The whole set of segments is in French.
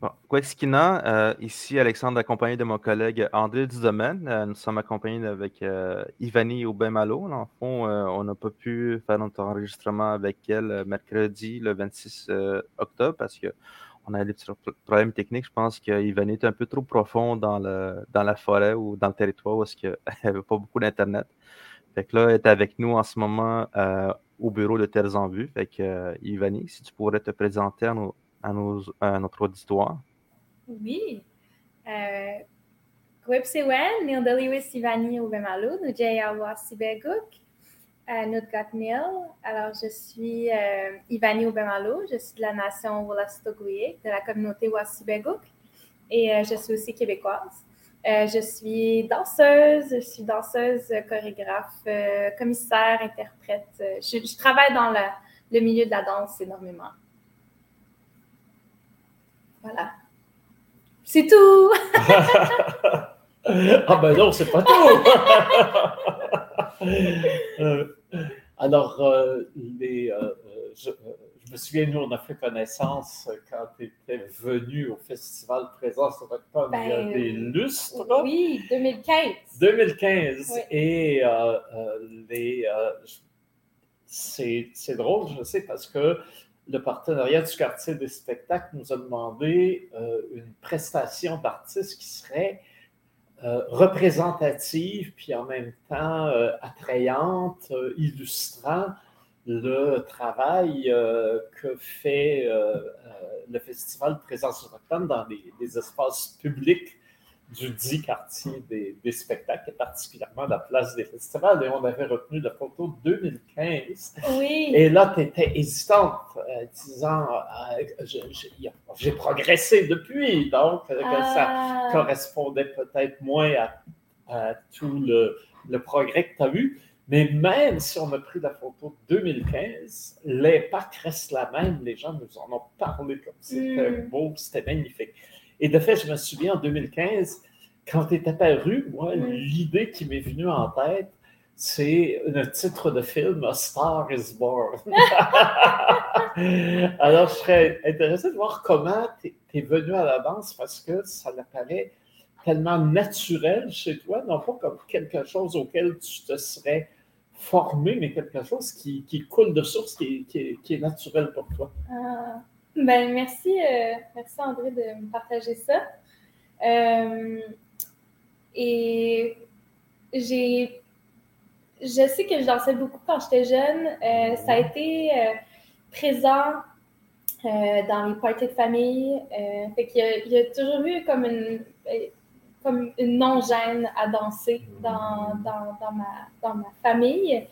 Bon, Quexkina, euh, ici Alexandre accompagné de mon collègue André Dudomaine. Euh, nous sommes accompagnés avec euh, Ivani Aubin-Malo. En fond, euh, on n'a pas pu faire notre enregistrement avec elle euh, mercredi le 26 euh, octobre parce qu'on a des problèmes techniques. Je pense qu'Ivani est un peu trop profond dans, le, dans la forêt ou dans le territoire où il n'y avait pas beaucoup d'Internet. Fait que là, elle est avec nous en ce moment au bureau de Terres en Vue. Fait que, Ivani, si tu pourrais te présenter à, nos, à, nos, à notre auditoire. Oui. Uh, Gwipsewen, Neil Deliwis Ivani Ubemalu, nous Jayawa Sibeguk, nous Gatnil. Alors, je suis euh, Ivani Ubemalu, je suis de la nation Wolastoguye, de la communauté Wasibeguk, et euh, je suis aussi québécoise. Euh, je suis danseuse, je suis danseuse, euh, chorégraphe, euh, commissaire, interprète. Euh, Je, travaille dans le milieu de la danse énormément. Voilà. C'est tout! ah ben non, c'est pas tout. Euh, alors, euh, les, euh, euh, je, je me souviens, nous, on a fait connaissance quand tu étais venu au Festival Présence autochtone il y a Ben, des lustres. Oui, 2015. 2015. Oui. Et les, c'est drôle, je sais, parce que le partenariat du quartier des spectacles nous a demandé euh, une prestation d'artistes qui serait euh, représentative, puis en même temps euh, attrayante, illustrant le travail que fait le Festival Présence autochtone dans les espaces publics du dit quartier des, des spectacles, et particulièrement la place des festivals. Et on avait retenu la photo de 2015. Oui. Et là, tu étais hésitante, euh, disant euh, j'ai progressé depuis, donc euh, que ça Ah, correspondait peut-être moins à, à tout le, le progrès que tu as eu. Mais même si on a pris la photo de 2015, l'impact reste la même. Les gens nous en ont parlé comme c'était Mm. beau, c'était magnifique. Et de fait, je me souviens en 2015, quand tu es apparu, moi, l'idée qui m'est venue en tête, c'est le titre de film A Star is Born. Alors, je serais intéressé de voir comment tu es, venu à la danse parce que ça apparaît tellement naturel chez toi, non pas comme quelque chose auquel tu te serais formé, mais quelque chose qui, qui coule de source, qui, qui- qui est naturel pour toi. ah. Ben, merci, euh, merci André de me partager ça. Euh, et j'ai, je sais que je dansais beaucoup quand j'étais jeune. Euh, ça a été euh, présent euh, dans les parties de famille. Fait qu'il y a, il y a toujours eu comme une, comme une non-gêne à danser dans, dans, dans ma, dans ma famille.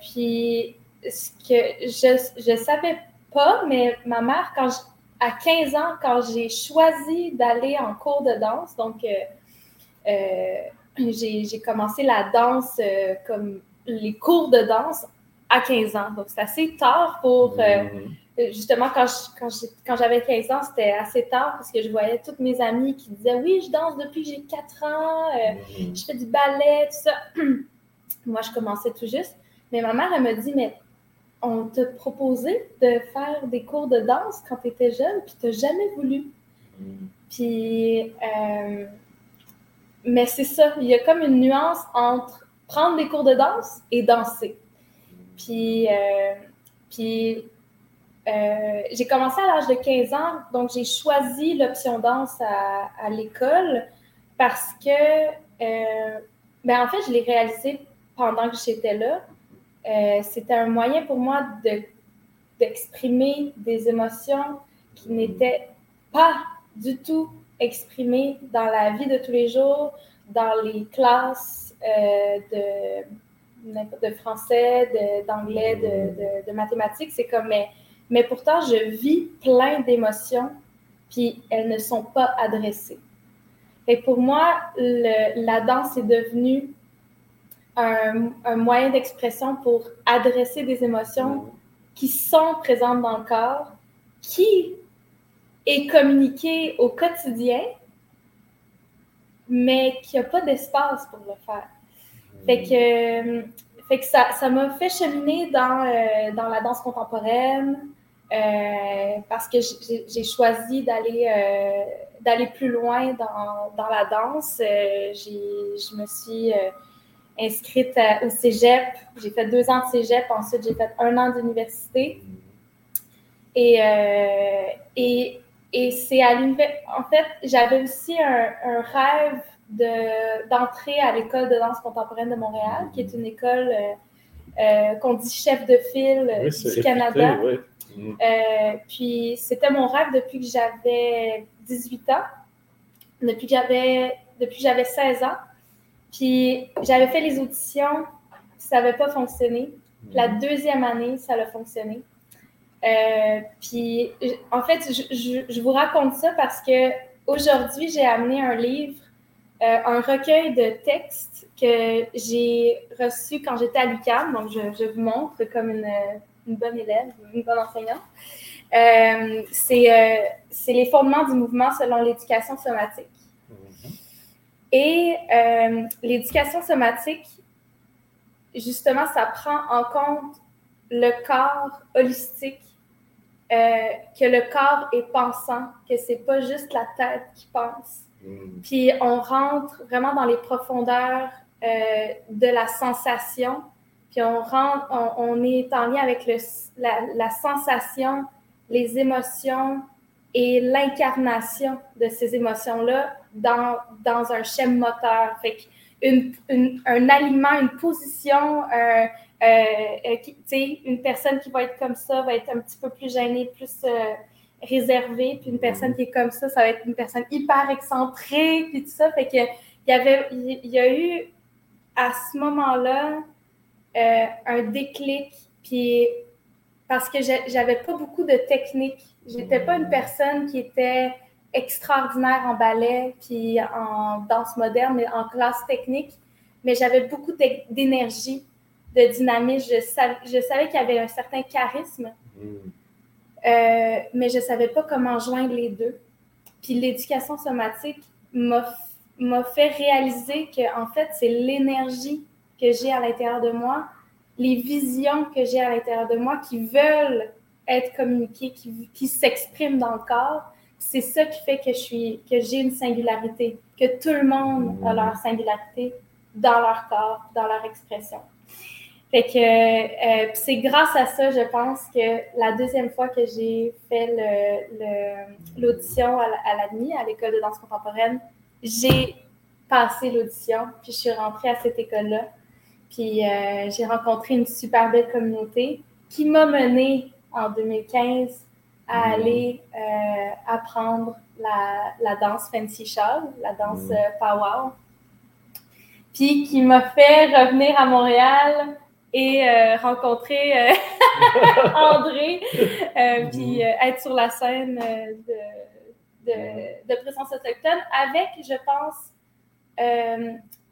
Puis, ce que je, je savais pas, mais ma mère, quand je- à 15 ans, quand j'ai choisi d'aller en cours de danse, donc euh, j'ai j'ai commencé la danse euh, comme les cours de danse à 15 ans. Donc, c'est assez tard pour. euh, justement, quand je- quand quand j'avais 15 ans, c'était assez tard parce que je voyais toutes mes amies qui disaient Oui, je danse depuis que j'ai 4 ans, euh, je fais du ballet, tout ça. Moi, je commençais tout juste. Mais ma mère, elle me dit Mais on t'a proposé de faire des cours de danse quand tu étais jeune, puis tu n'as jamais voulu. Puis, euh, mais c'est ça, il y a comme une nuance entre prendre des cours de danse et danser. Puis, euh, puis euh, j'ai commencé à l'âge de 15 ans, donc j'ai choisi l'option danse à, l'école parce que, euh, ben en fait, je l'ai réalisé pendant que j'étais là. Euh, C'était un moyen pour moi de d'exprimer des émotions qui n'étaient pas du tout exprimées dans la vie de tous les jours, dans les classes euh, de, français, d'anglais, de, de- de mathématiques. C'est comme, mais, mais pourtant, je vis plein d'émotions, puis elles ne sont pas adressées. Et pour moi, le- la danse est devenue un, un moyen d'expression pour adresser des émotions qui sont présentes dans le corps, qui est communiquée au quotidien, mais qui n'a pas d'espace pour le faire. Fait que, euh, fait que ça, ça m'a fait cheminer dans, euh, dans la danse contemporaine, parce que j'ai choisi d'aller d'aller plus loin dans, dans la danse. je me suis inscrite au cégep. J'ai fait deux ans de cégep, ensuite j'ai fait un an d'université. Et, et et c'est à l'université. En fait, j'avais aussi un, un rêve d'entrer à l'école de danse contemporaine de Montréal, qui est une école euh, euh, qu'on dit chef de file du Canada. Euh, puis c'était mon rêve depuis que j'avais 18 ans, depuis que j'avais depuis que j'avais 16 ans. Puis j'avais fait les auditions, ça n'avait pas fonctionné. La mm. deuxième année, ça a fonctionné. Euh, puis, en fait, je, vous raconte ça parce que aujourd'hui, j'ai amené un livre, euh, un recueil de textes que j'ai reçu quand j'étais à l'UQAM. Donc, je, vous montre comme une, bonne élève, une bonne enseignante. Euh, c'est les fondements du mouvement selon l'éducation somatique. Et l'éducation somatique, justement, ça prend en compte le corps holistique euh, que le corps est pensant, que c'est pas juste la tête qui pense. Mm. Puis on rentre vraiment dans les profondeurs euh, de la sensation, puis on, rentre, on, est en lien avec le, la, sensation, les émotions et l'incarnation de ces émotions-là dans, dans un schéma moteur. Fait une, un aliment, une position, un, euh, euh une personne qui va être comme ça va être un petit peu plus gênée, plus euh, réservée, puis une personne qui est comme ça, ça va être une personne hyper excentrée, puis tout ça. Fait que il y avait, il y a eu à ce moment-là euh, un déclic, puis parce que j'avais pas beaucoup de technique. J'étais pas une personne qui était extraordinaire en ballet puis en danse moderne, mais en classe technique, mais j'avais beaucoup d'énergie de dynamisme. Je, je savais qu'il y avait un certain charisme, mm. euh, mais je ne savais pas comment joindre les deux. Puis l'éducation somatique m'a fait réaliser que, en fait, c'est l'énergie que j'ai à l'intérieur de moi, les visions que j'ai à l'intérieur de moi qui veulent être communiquées, qui, qui s'expriment dans le corps. C'est ça qui fait que je suis, que j'ai une singularité, que tout le monde a leur singularité dans leur corps, dans leur expression. Fait que euh, c'est grâce à ça, je pense, que la deuxième fois que j'ai fait l'audition à, l'ADMI, à l'école de danse contemporaine, j'ai passé l'audition, puis je suis rentrée à cette école-là. Puis euh, j'ai rencontré une super belle communauté qui m'a menée en 2015 à mmh. aller euh, apprendre la, danse Fancy Shawl, la danse mmh. powwow. Puis qui m'a fait revenir à Montréal et euh, rencontrer euh, André, euh, puis mhm. être sur la scène de, de, de, présence autochtone avec, je pense,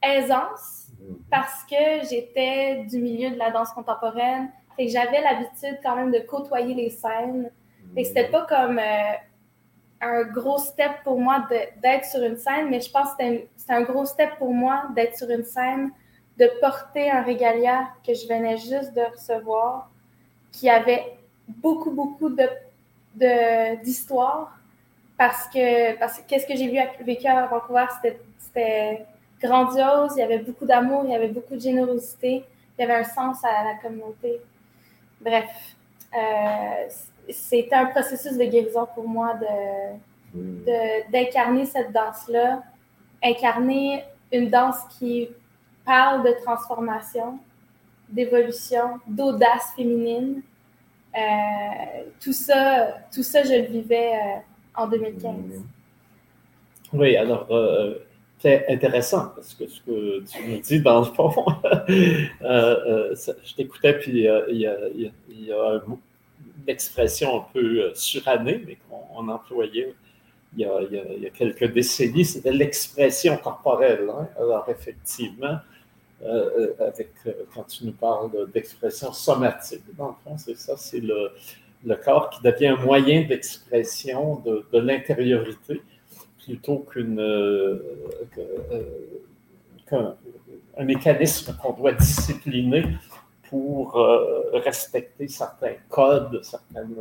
aisance mhm. parce que j'étais du milieu de la danse contemporaine et j'avais l'habitude quand même de côtoyer les scènes. Et c'était pas comme un gros step pour moi d'être sur une scène, mais je pense que c'était un, gros step pour moi d'être sur une scène de porter un régalia que je venais juste de recevoir, qui avait beaucoup, beaucoup de, d'histoire, parce que, parce que qu'est-ce que j'ai vu vécu à Vancouver, c'était, grandiose, il y avait beaucoup d'amour, il y avait beaucoup de générosité, il y avait un sens à la communauté. Bref, euh, c'était un processus de guérison pour moi de, de, d'incarner cette danse-là, incarner une danse qui parle de transformation, d'évolution, d'audace féminine. Euh, tout, ça, tout ça, je le vivais euh, en 2015. Oui, alors, euh, c'est intéressant parce que ce que tu nous dis, dans le fond, je t'écoutais, puis il y a, y a une expression un peu surannée, mais qu'on employait il y, a, il y, a, quelques décennies, c'était l'expression corporelle. Hein. Alors, effectivement, euh, euh, euh, quand tu nous parles d'expression somatique. Dans le fond, c'est ça, c'est le, corps qui devient un moyen d'expression de, l'intériorité plutôt qu'un un mécanisme qu'on doit discipliner pour respecter certains codes, certaines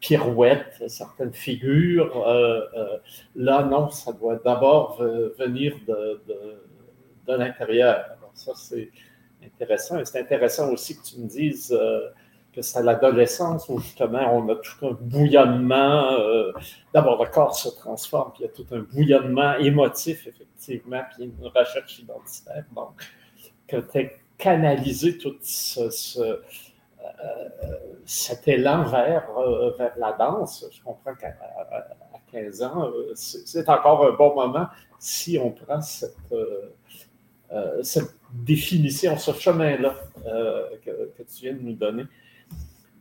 pirouettes, certaines figures. là, non, ça doit d'abord venir de l'intérieur. ça, c'est intéressant. Et c'est intéressant aussi que tu me dises que c'est à l'adolescence où justement on a tout un bouillonnement. Euh, d'abord, le corps se transforme, puis il y a tout un bouillonnement émotif, effectivement, puis une recherche identitaire. Donc, que tu aies canalisé tout ce, euh, cet élan euh, vers, la danse, je comprends qu'à 15 ans, c'est encore un bon moment si on prend cette, cette définition, ce chemin-là que, tu viens de nous donner.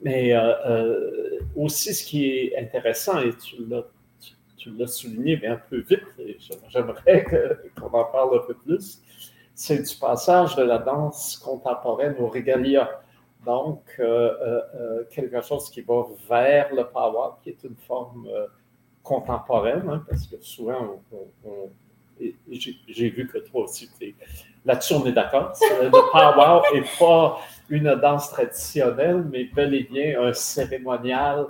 Mais euh, euh, aussi, ce qui est intéressant, et tu l'as, souligné, mais un peu vite, et j'aimerais qu'on en parle un peu plus, c'est du passage de la danse contemporaine au regalia. Donc, euh, quelque chose qui va vers le power, qui est une forme contemporaine, hein, parce que souvent, j'ai, vu que toi aussi, là-dessus, on est d'accord. Le power n'est pas une danse traditionnelle, mais bel et bien un cérémonial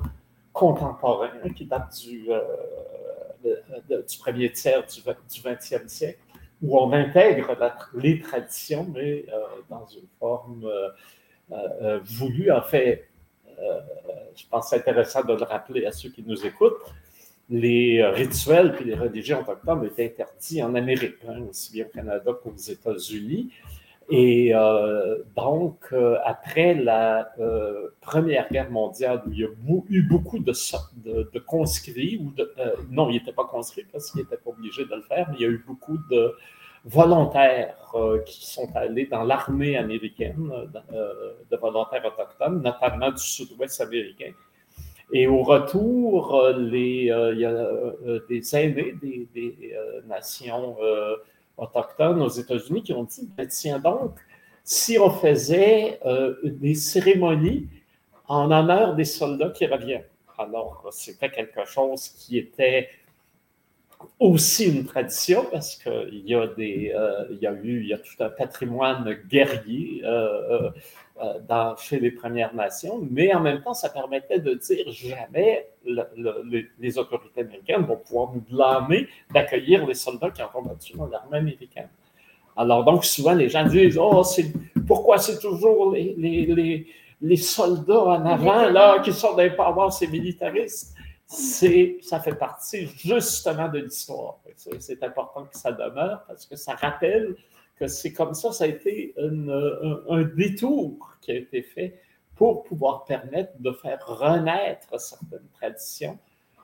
contemporain qui date du, euh, du premier tiers du, du 20e siècle, où on intègre les traditions, mais euh, dans une forme euh, voulue. En fait, je pense que c'est intéressant de le rappeler à ceux qui nous écoutent. Les rituels puis les religions autochtones étaient interdits en Amérique, hein, aussi bien au Canada qu'aux États-Unis. Et euh, donc, euh, après la euh, Première Guerre mondiale, où il y a eu beaucoup de conscrits, ou de, non, il n'était pas conscrit parce qu'il n'était pas obligé de le faire, mais il y a eu beaucoup de volontaires qui sont allés dans l'armée américaine, de volontaires autochtones, notamment du sud-ouest américain. Et au retour, les, il y a des aînés des, nations autochtones aux États-Unis qui ont dit, ben, tiens donc, si on faisait euh, des cérémonies en honneur des soldats qui reviennent. Alors, c'était quelque chose qui était aussi une tradition parce qu'il y a des, euh, il y a eu, il y a tout un patrimoine guerrier euh, euh, dans, chez les Premières Nations, mais en même temps, ça permettait de dire jamais les, autorités américaines vont pouvoir nous blâmer d'accueillir les soldats qui ont combattu dans l'armée américaine. Alors, donc, souvent, les gens disent Oh, pourquoi c'est toujours les, les, les, soldats en avant là, qui sont des pouvoirs, ces militaristes? Ça fait partie justement de l'histoire. C'est important que ça demeure parce que ça rappelle que c'est comme ça, ça a été un, détour qui a été fait pour pouvoir permettre de faire renaître certaines traditions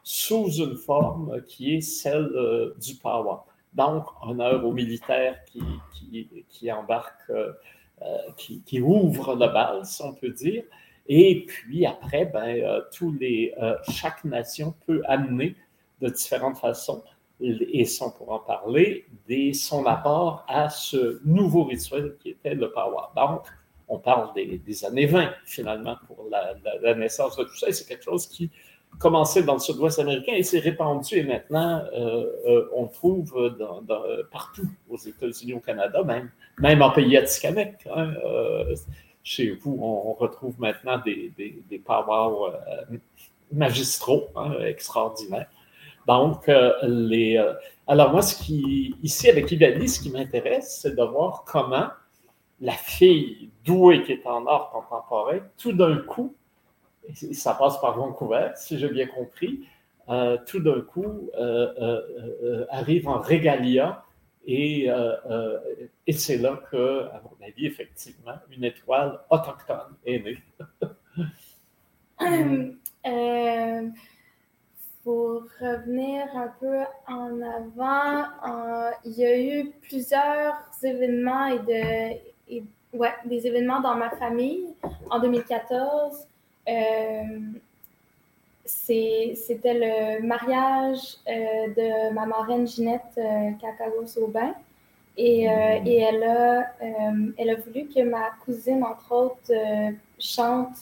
sous une forme qui est celle euh, du power. Donc, honneur aux militaires qui, embarquent, euh, euh, qui ouvrent le bal, si on peut dire, et puis après, ben, euh, euh, chaque nation peut amener de différentes façons, et ça on pourra en parler, son apport à ce nouveau rituel qui était le power. Donc, on parle des, années 20 finalement pour la, naissance de tout ça, c'est quelque chose qui commençait dans le sud-ouest américain et s'est répandu et maintenant euh, on trouve partout aux États-Unis, au Canada, même, même en pays atikamekw. Hein, chez vous, on, retrouve maintenant des, des, euh, magistraux hein, extraordinaires. Donc, euh, les, euh, alors moi, ce qui, ici avec Ivali, ce qui m'intéresse, c'est de voir comment la fille douée qui est en art contemporain, tout d'un coup, ça passe par Vancouver, si j'ai bien compris, tout d'un coup arrive en régalia et, euh, euh, et c'est là que, à mon avis, effectivement, une étoile autochtone est née. Euh, pour revenir un peu en avant, il y a eu plusieurs événements et, de, ouais, des événements dans ma famille en 2014 c'était le mariage euh, de ma marraine Ginette euh, Cacagos-Aubin. Et, euh, mm. et elle, a, elle a voulu que ma cousine, entre autres, chante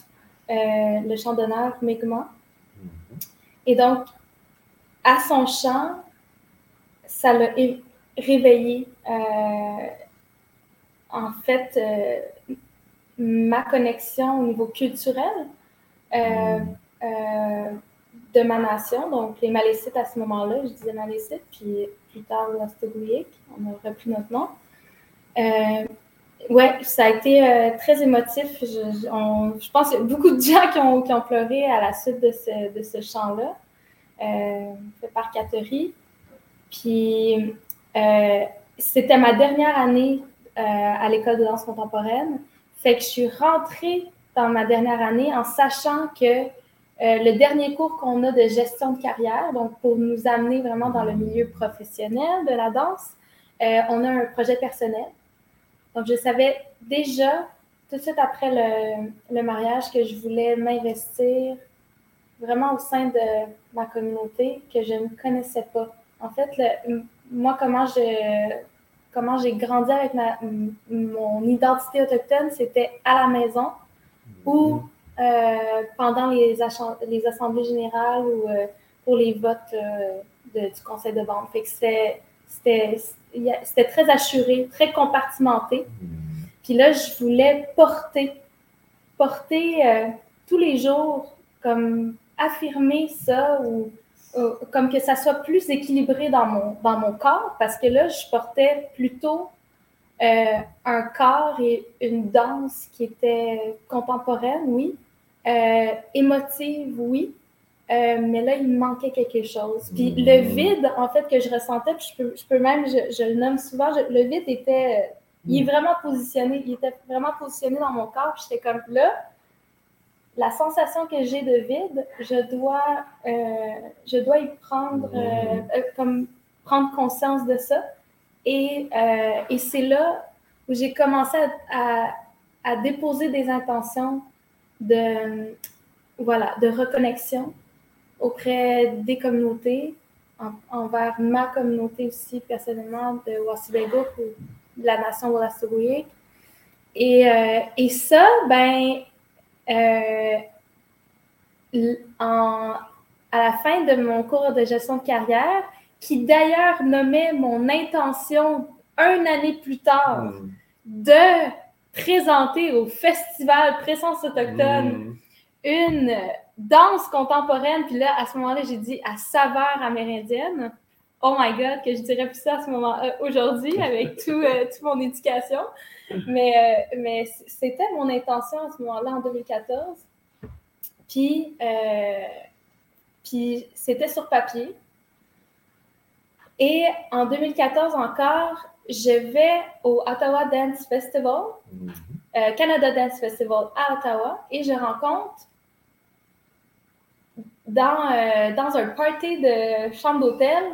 le chant d'honneur Mi'kmaq. Mm-hmm. Et donc, à son chant, ça l'a réveillé. en fait, ma connexion au niveau culturel euh, de ma nation. Donc, les Malécites à ce moment-là, je disais Malécites, puis plus tard, l'Ostogouic, on a repris notre nom. Euh, ouais, ça a été très émotif. Je, pense qu'il y a beaucoup de gens qui ont, qui ont pleuré à la suite de ce, de ce chant-là, fait par Catherine. Puis, c'était ma dernière année à l'école de danse contemporaine. Fait que je suis rentrée dans ma dernière année en sachant que euh, le dernier cours qu'on a de gestion de carrière, donc pour nous amener vraiment dans le milieu professionnel de la danse, euh, on a un projet personnel. Donc, je savais déjà, tout de suite après le, le mariage, que je voulais m'investir vraiment au sein de ma communauté que je ne connaissais pas. En fait, moi, comment je, comment j'ai grandi avec ma, mon identité autochtone, c'était à la maison ou pendant les, les, assemblées générales ou euh, pour les votes euh, du conseil de vente. Fait que c'était très assuré, très compartimenté. Mhm. Puis là, je voulais porter, porter tous les jours, comme affirmer ça ou comme que ça soit plus équilibré dans mon, dans mon corps, parce que là, je portais plutôt euh, un corps et une danse qui était contemporaine, oui, euh, émotive, oui, euh, mais là, il me manquait quelque chose. Puis le mmh. vide, en fait, que je ressentais, puis je peux, je peux même, je, le nomme souvent, le vide était, il est mmh. vraiment positionné, il était vraiment positionné dans mon corps, puis j'étais comme là, la sensation que j'ai de vide, je dois, euh, je dois y prendre, euh, euh, comme prendre conscience de ça. Et, et c'est là où j'ai commencé à, à, déposer des intentions de, voilà, de reconnexion auprès des communautés, envers ma communauté aussi personnellement de Wassibego ou de la nation Wassougouyik. Et, et ça, ben, euh, en, à la fin de mon cours de gestion de carrière, qui d'ailleurs nommait mon intention un année plus tard hmm. de présenter au festival Présence autochtone une danse contemporaine. Puis là, à ce moment-là, j'ai dit à saveur amérindienne. Oh my God, que je dirais plus ça à ce moment euh, aujourd'hui avec tout, euh, toute mon éducation. Mais, euh, mais c'était mon intention à ce moment-là, en 2014. Puis, euh, puis c'était sur papier. Et en 2014 encore, je vais au Ottawa Dance Festival, mm-hmm. euh, Canada Dance Festival à Ottawa, et je rencontre dans, dans un party de chambre d'hôtel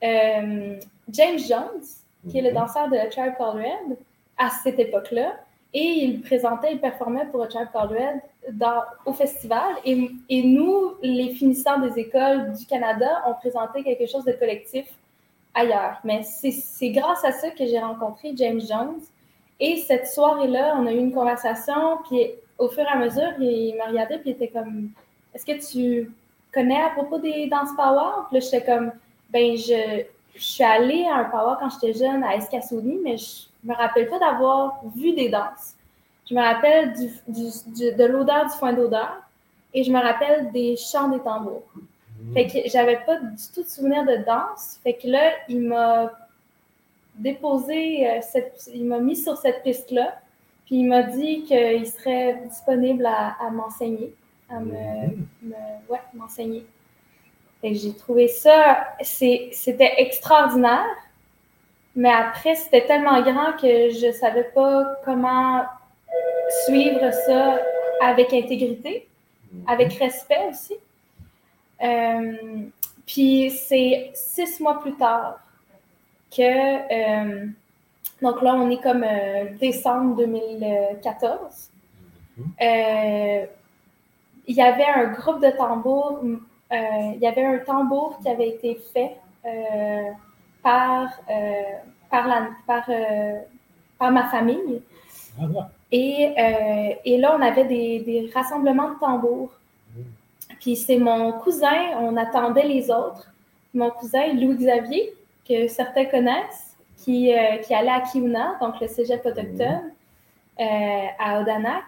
James Jones, qui est le mm-hmm. danseur de Tribe Called Red à cette époque-là. Et il présentait, il performait pour Red dans, au festival. Et, et, nous, les finissants des écoles du Canada, on présentait quelque chose de collectif ailleurs. Mais c'est grâce à ça que j'ai rencontré James Jones. Et cette soirée-là, on a eu une conversation. Puis au fur et à mesure, il m'a regardé puis il était comme Est-ce que tu connais à propos des danses power? Puis là, j'étais comme Ben, je, je suis allée à un power quand j'étais jeune à Escassouni, mais je me rappelle pas d'avoir vu des danses. Je me rappelle du, de l'odeur du foin d'odeur et je me rappelle des chants des tambours. Mmh. Fait que j'avais pas du tout de souvenir de danse. Fait que là, il m'a déposé, euh, cette, il m'a mis sur cette piste-là. Puis il m'a dit qu'il serait disponible à, m'enseigner, à me, mmh. me ouais, m'enseigner. j'ai trouvé ça, c'était extraordinaire. Mais après, c'était tellement grand que je ne savais pas comment suivre ça avec intégrité, avec respect aussi. Euh, puis c'est six mois plus tard que, euh, donc là, on est comme euh, décembre 2014. il y avait un groupe de tambours, il y avait un tambour qui avait été fait par, par, la, par, par ma famille. Et, euh, et, là, on avait des, des rassemblements de tambours. Puis c'est mon cousin, on attendait les autres. Mon cousin Louis-Xavier, que certains connaissent, qui, qui allait à Kiuna, donc le cégep autochtone. à Odanak,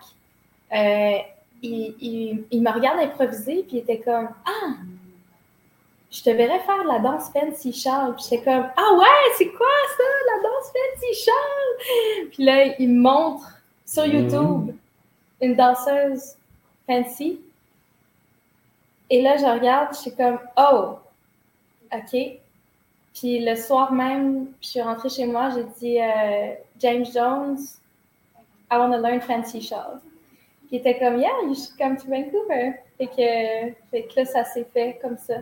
il, il, me regarde improviser, puis il était comme Ah, je te verrais faire la danse Fancy Charles. Puis j'étais comme Ah ouais, c'est quoi ça, la danse Fancy Charles? Puis là, il me montre sur mhm. YouTube une danseuse fancy. Et là, je regarde, je suis comme Oh, OK. Puis le soir même, je suis rentrée chez moi, j'ai dit euh, James Jones, I want to learn Fancy Charles. Il était comme, yeah, you should come to Vancouver. Fait que, que là, ça s'est fait comme ça.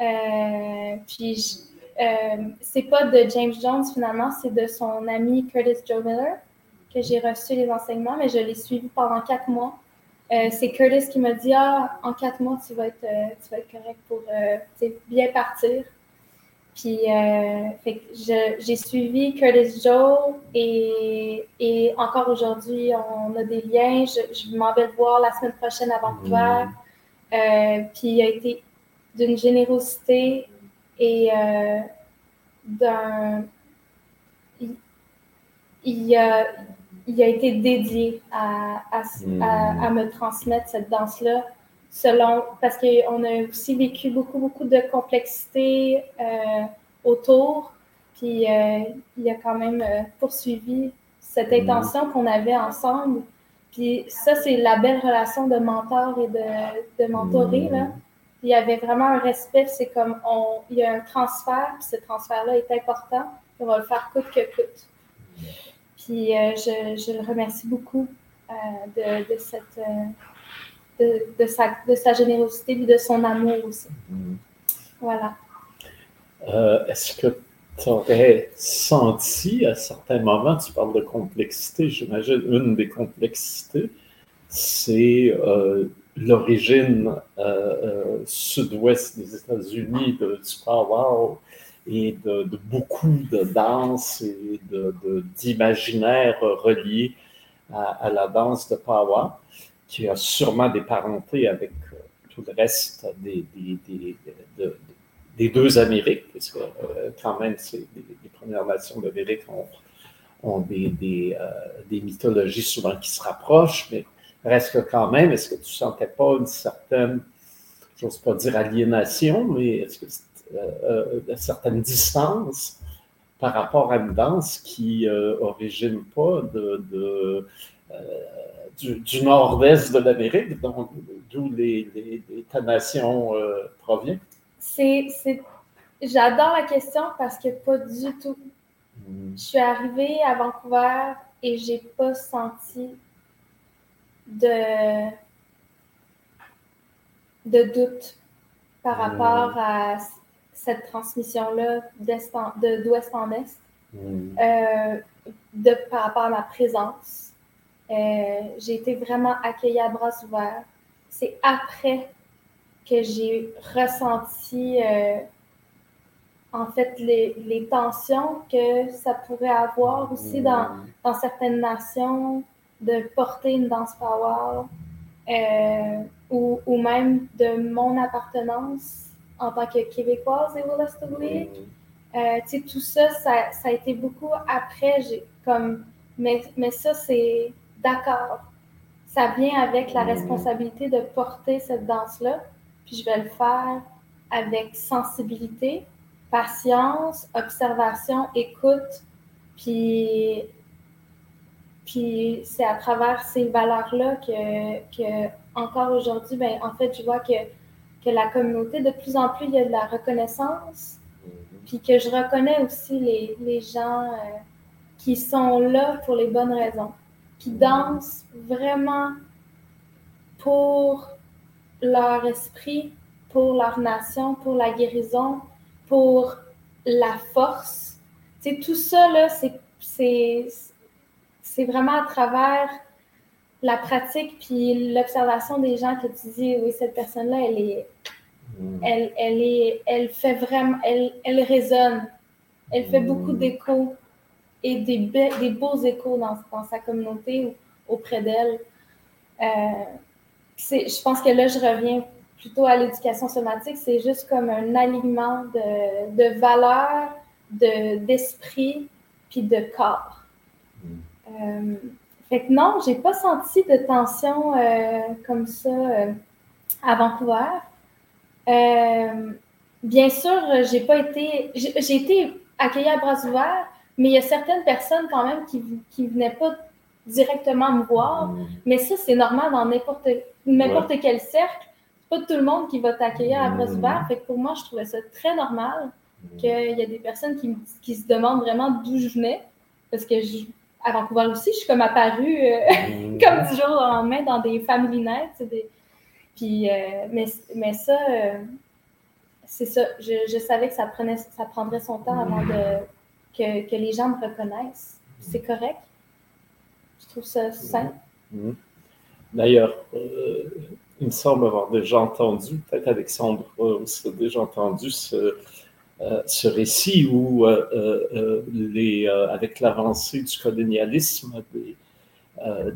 Euh, puis, euh, c'est pas de James Jones finalement, c'est de son ami Curtis Joe Miller que j'ai reçu les enseignements, mais je l'ai suivi pendant quatre mois. Euh, c'est Curtis qui m'a dit Ah, en quatre mois, tu vas être, tu vas être correct pour bien partir. Puis, euh, j'ai suivi Curtis Joe et, et encore aujourd'hui, on a des liens. Je, m'en vais le voir la semaine prochaine à Vancouver. Mm. Euh, puis, il a été d'une générosité et euh, d'un. Il, a, il, a, été dédié à, à, à, à me transmettre cette danse-là selon, parce qu'on a aussi vécu beaucoup, beaucoup de complexité euh, autour, puis euh, il a quand même euh, poursuivi cette mm-hmm. intention qu'on avait ensemble. Puis ça, c'est la belle relation de mentor et de, de mentoré, là. Mm-hmm. Il y avait vraiment un respect, c'est comme, on, il y a un transfert, puis ce transfert-là est important, on va le faire coûte que coûte. Puis je, je, le remercie beaucoup de, de cette de, sa, de sa générosité et de son amour aussi. Mm-hmm. Voilà. Euh, est-ce que tu aurais senti à certains moments, tu parles de complexité, j'imagine une des complexités, c'est euh, l'origine euh, sud-ouest des États-Unis de, du power et de, beaucoup de danse et d'imaginaire relié à, à, la danse de power qui a sûrement des parentés avec euh, tout le reste des, deux Amériques, parce que euh, quand même, c'est les, Premières Nations d'Amérique ont, euh, des, mythologies souvent qui se rapprochent, mais reste quand même, est-ce que tu sentais pas une certaine, j'ose pas dire aliénation, mais est-ce que une certaine distance par rapport à une danse qui n'origine pas de, de du, nord-est de l'Amérique, d'où les, les, ta nation euh, provient? C'est, J'adore la question parce que pas du tout. Hmm. Je suis arrivée à Vancouver et j'ai pas senti de, de doute par hmm. rapport à cette transmission-là d'ouest en est, euh, de, par rapport à ma présence. Euh, j'ai été vraiment accueillie à bras ouverts. C'est après que j'ai ressenti euh, en fait les, tensions que ça pourrait avoir aussi dans, dans certaines nations de porter une danse power ou, ou, même de mon appartenance en tant que Québécoise et Wolastoqly. Euh, tout ça, ça, ça, a été beaucoup après. Comme, mais, mais ça, c'est d'accord, ça vient avec la responsabilité de porter cette danse-là, puis je vais le faire avec sensibilité, patience, observation, écoute, puis, puis c'est à travers ces valeurs-là que, que, encore aujourd'hui, ben, en fait, je vois que, que la communauté, de plus en plus, il y a de la reconnaissance, puis que je reconnais aussi les, les gens euh, qui sont là pour les bonnes raisons. Qui dansent vraiment pour leur esprit, pour leur nation, pour la guérison, pour la force. C'est tout ça, là, c'est, c'est, vraiment à travers la pratique puis l'observation des gens que tu dis, oui, cette personne-là, elle est, mm. elle, elle, est, elle fait vraiment, elle, elle résonne. Elle fait beaucoup mm. d'écho et des, des beaux échos dans, dans, sa communauté ou auprès d'elle. Euh, je pense que là, je reviens plutôt à l'éducation somatique. C'est juste comme un alignement de, de valeurs, d'esprit, puis de corps. Mm. Euh, fait que non, j'ai pas senti de tension comme ça à Vancouver. bien sûr, j'ai pas été. J'ai été accueillie à bras ouverts, mais il y a certaines personnes quand même qui ne venaient pas directement me voir. Mm. Mais ça, c'est normal dans n'importe n'importe quel cercle. C'est pas tout le monde qui va t'accueillir à bras mm. ouverts. Fait que pour moi, je trouvais ça très normal mm. qu'il y a des personnes qui, qui se demandent vraiment d'où je venais. Parce que je, à Vancouver aussi, je suis comme apparue euh, comme du jour au lendemain dans des family nights. Des... Puis, euh, mais, mais ça, euh, c'est ça. Je, je, savais que ça, prenait, ça prendrait son temps avant de, que, que les gens me reconnaissent. C'est correct. Je trouve ça sain. Mhm. D'ailleurs, euh, il me semble avoir déjà entendu, peut-être Alexandre aussi déjà entendu ce, ce récit où, euh, les, avec l'avancée du colonialisme, des,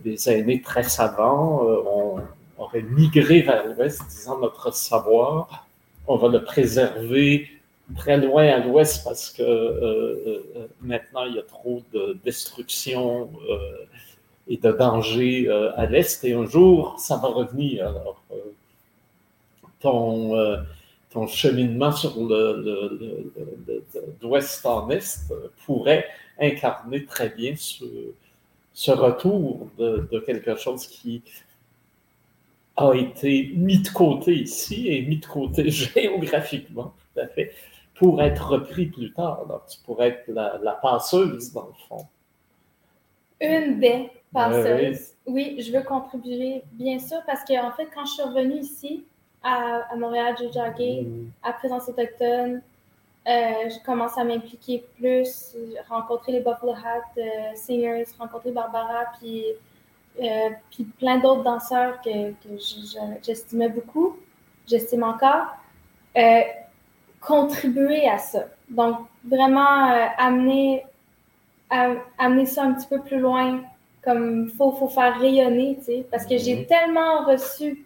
des aînés très savants on aurait migré vers l'Ouest, disant notre savoir, on va le préserver très loin à l'ouest parce que maintenant il y a trop de destruction et de danger euh, à l'est, et un jour, ça va revenir. Alors, euh, ton, euh, ton cheminement sur le, d'ouest en est pourrait incarner très bien ce, ce retour de, de, quelque chose qui a été mis de côté ici et mis de côté géographiquement, tout à fait, pour être repris plus tard. Alors, tu pourrais être la, la passeuse, dans le fond. Une des passeuse. Oui, je veux contribuer, bien sûr, parce qu'en fait, quand je suis revenue ici, à, à Montréal, j'ai mm. à Présence autochtone, euh, je commence à m'impliquer plus, rencontrer les Buffalo Hat euh, Singers, rencontrer Barbara, puis, euh, puis plein d'autres danseurs que, que j'estimais beaucoup, j'estime encore, euh, contribuer à ça. Donc, vraiment amener, amener ça un petit peu plus loin comme faut, faut faire rayonner, tu sais, parce que j'ai mhm. tellement reçu,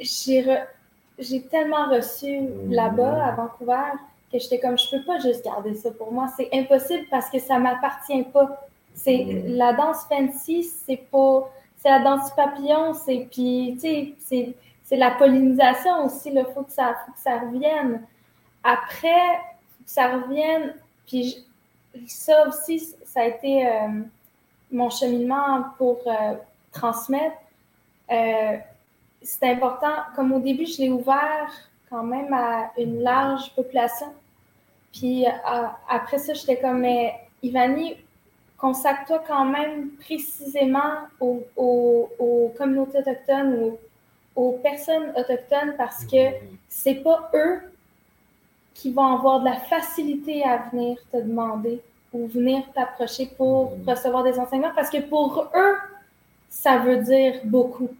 j'ai tellement reçu mhm. là-bas à Vancouver que j'étais comme, je peux pas juste garder ça pour moi, c'est impossible parce que ça m'appartient pas. C'est mhm. la danse fancy, c'est pas, c'est la danse papillon, c'est puis, tu sais, c'est la pollinisation aussi, il faut, que ça, faut que ça revienne. Après, faut que ça revienne, puis ça aussi, ça a été... Euh, mon cheminement pour euh, transmettre, euh, c'est important. Comme au début, je l'ai ouvert quand même à une large population. Puis après ça, j'étais comme, mais Ivani, consacre-toi quand même précisément aux, aux, communautés autochtones ou aux personnes autochtones parce que c'est pas eux qui vont avoir de la facilité à venir te demander ou venir t'approcher pour recevoir des enseignements parce que pour eux, ça veut dire beaucoup.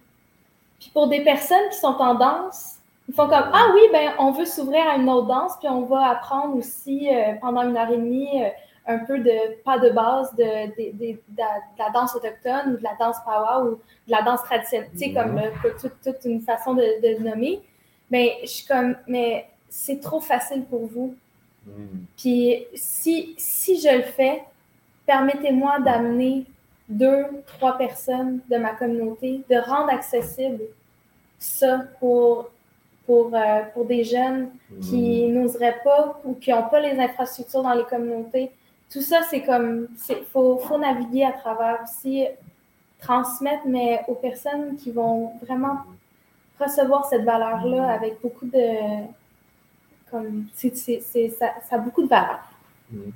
Puis pour des personnes qui sont en danse, ils font comme Ah oui, ben on veut s'ouvrir à une autre danse, puis on va apprendre aussi euh, pendant une heure et demie euh, un peu de pas de base de, de, la danse autochtone ou de la danse power ou de la danse traditionnelle, tu sais, comme euh, toute, une façon de, nommer. Mais je suis comme, mais c'est trop facile pour vous. Puis si, si je le fais, permettez-moi d'amener deux, trois personnes de ma communauté, de rendre accessible ça pour, pour, euh, pour des jeunes qui mm. n'oseraient pas ou qui n'ont pas les infrastructures dans les communautés. Tout ça, c'est comme, il faut, faut naviguer à travers aussi, transmettre, mais aux personnes qui vont vraiment recevoir cette valeur-là avec beaucoup de, comme, ça, a beaucoup de valeur. Mm.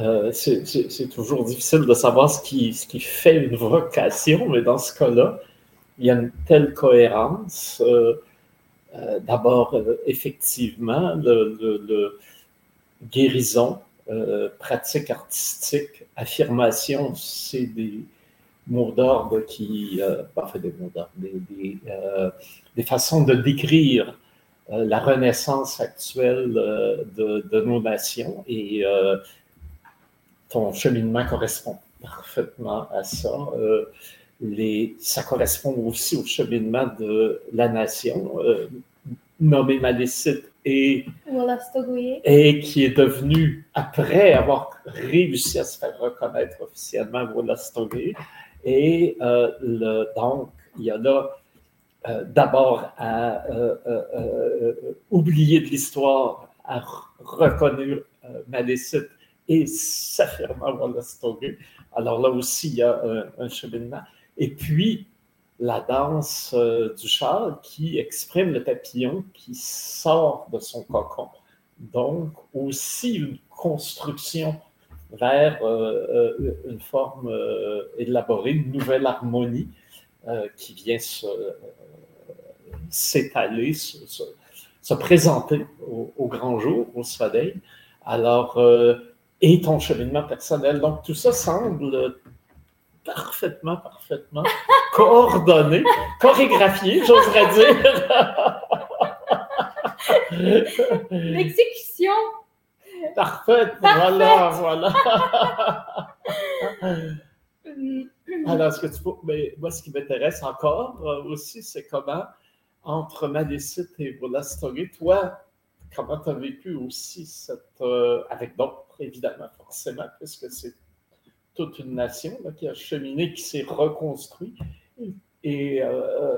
Euh, c'est toujours difficile de savoir ce qui, fait une vocation, mais dans ce cas-là, il y a une telle cohérence. Euh, euh, d'abord, effectivement, le, guérison, pratique artistique, affirmation, c'est des mots d'ordre qui, enfin des mots d'ordre, des, façons de décrire la renaissance actuelle euh, de, nos nations et ton cheminement correspond parfaitement à ça. Les, ça correspond aussi au cheminement de la nation, nommé Malécite et et qui est devenu, après avoir réussi à se faire reconnaître officiellement Wollastogi, et euh, le, donc il y en a euh, d'abord à euh, oublier de l'histoire, à reconnaître Malécite et s'affirmer Wollastogi. Alors là aussi, il y a un, cheminement. Et puis, la danse du char qui exprime le papillon qui sort de son cocon. Donc, aussi une construction vers une forme élaborée, une nouvelle harmonie qui vient s'étaler, se, présenter au, grand jour, au soleil. Alors, et ton cheminement personnel. Donc, tout ça semble parfaitement, parfaitement coordonné, chorégraphié, j'oserais dire. L'exécution. Parfait, voilà, voilà. Alors, ce que tu mais moi, ce qui m'intéresse encore euh, aussi, c'est comment, entre Malécite et Volastory, toi, comment tu as vécu aussi cette. Euh, avec d'autres, évidemment, forcément, puisque c'est toute une nation qui a cheminé, qui s'est reconstruit. Et euh,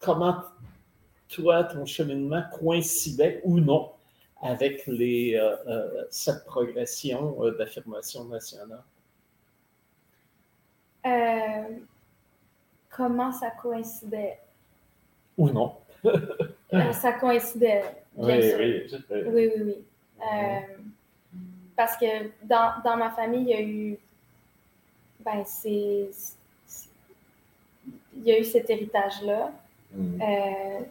comment toi, ton cheminement coïncidait ou non avec les, euh, euh, cette progression d'affirmation nationale? comment ça coïncidait? Ou non? ça coïncidait, bien oui, sûr. Oui, oui, oui, oui. Parce que dans, dans, ma famille, il y a eu ben, c'est. Il y a eu cet héritage-là. Mm. Euh,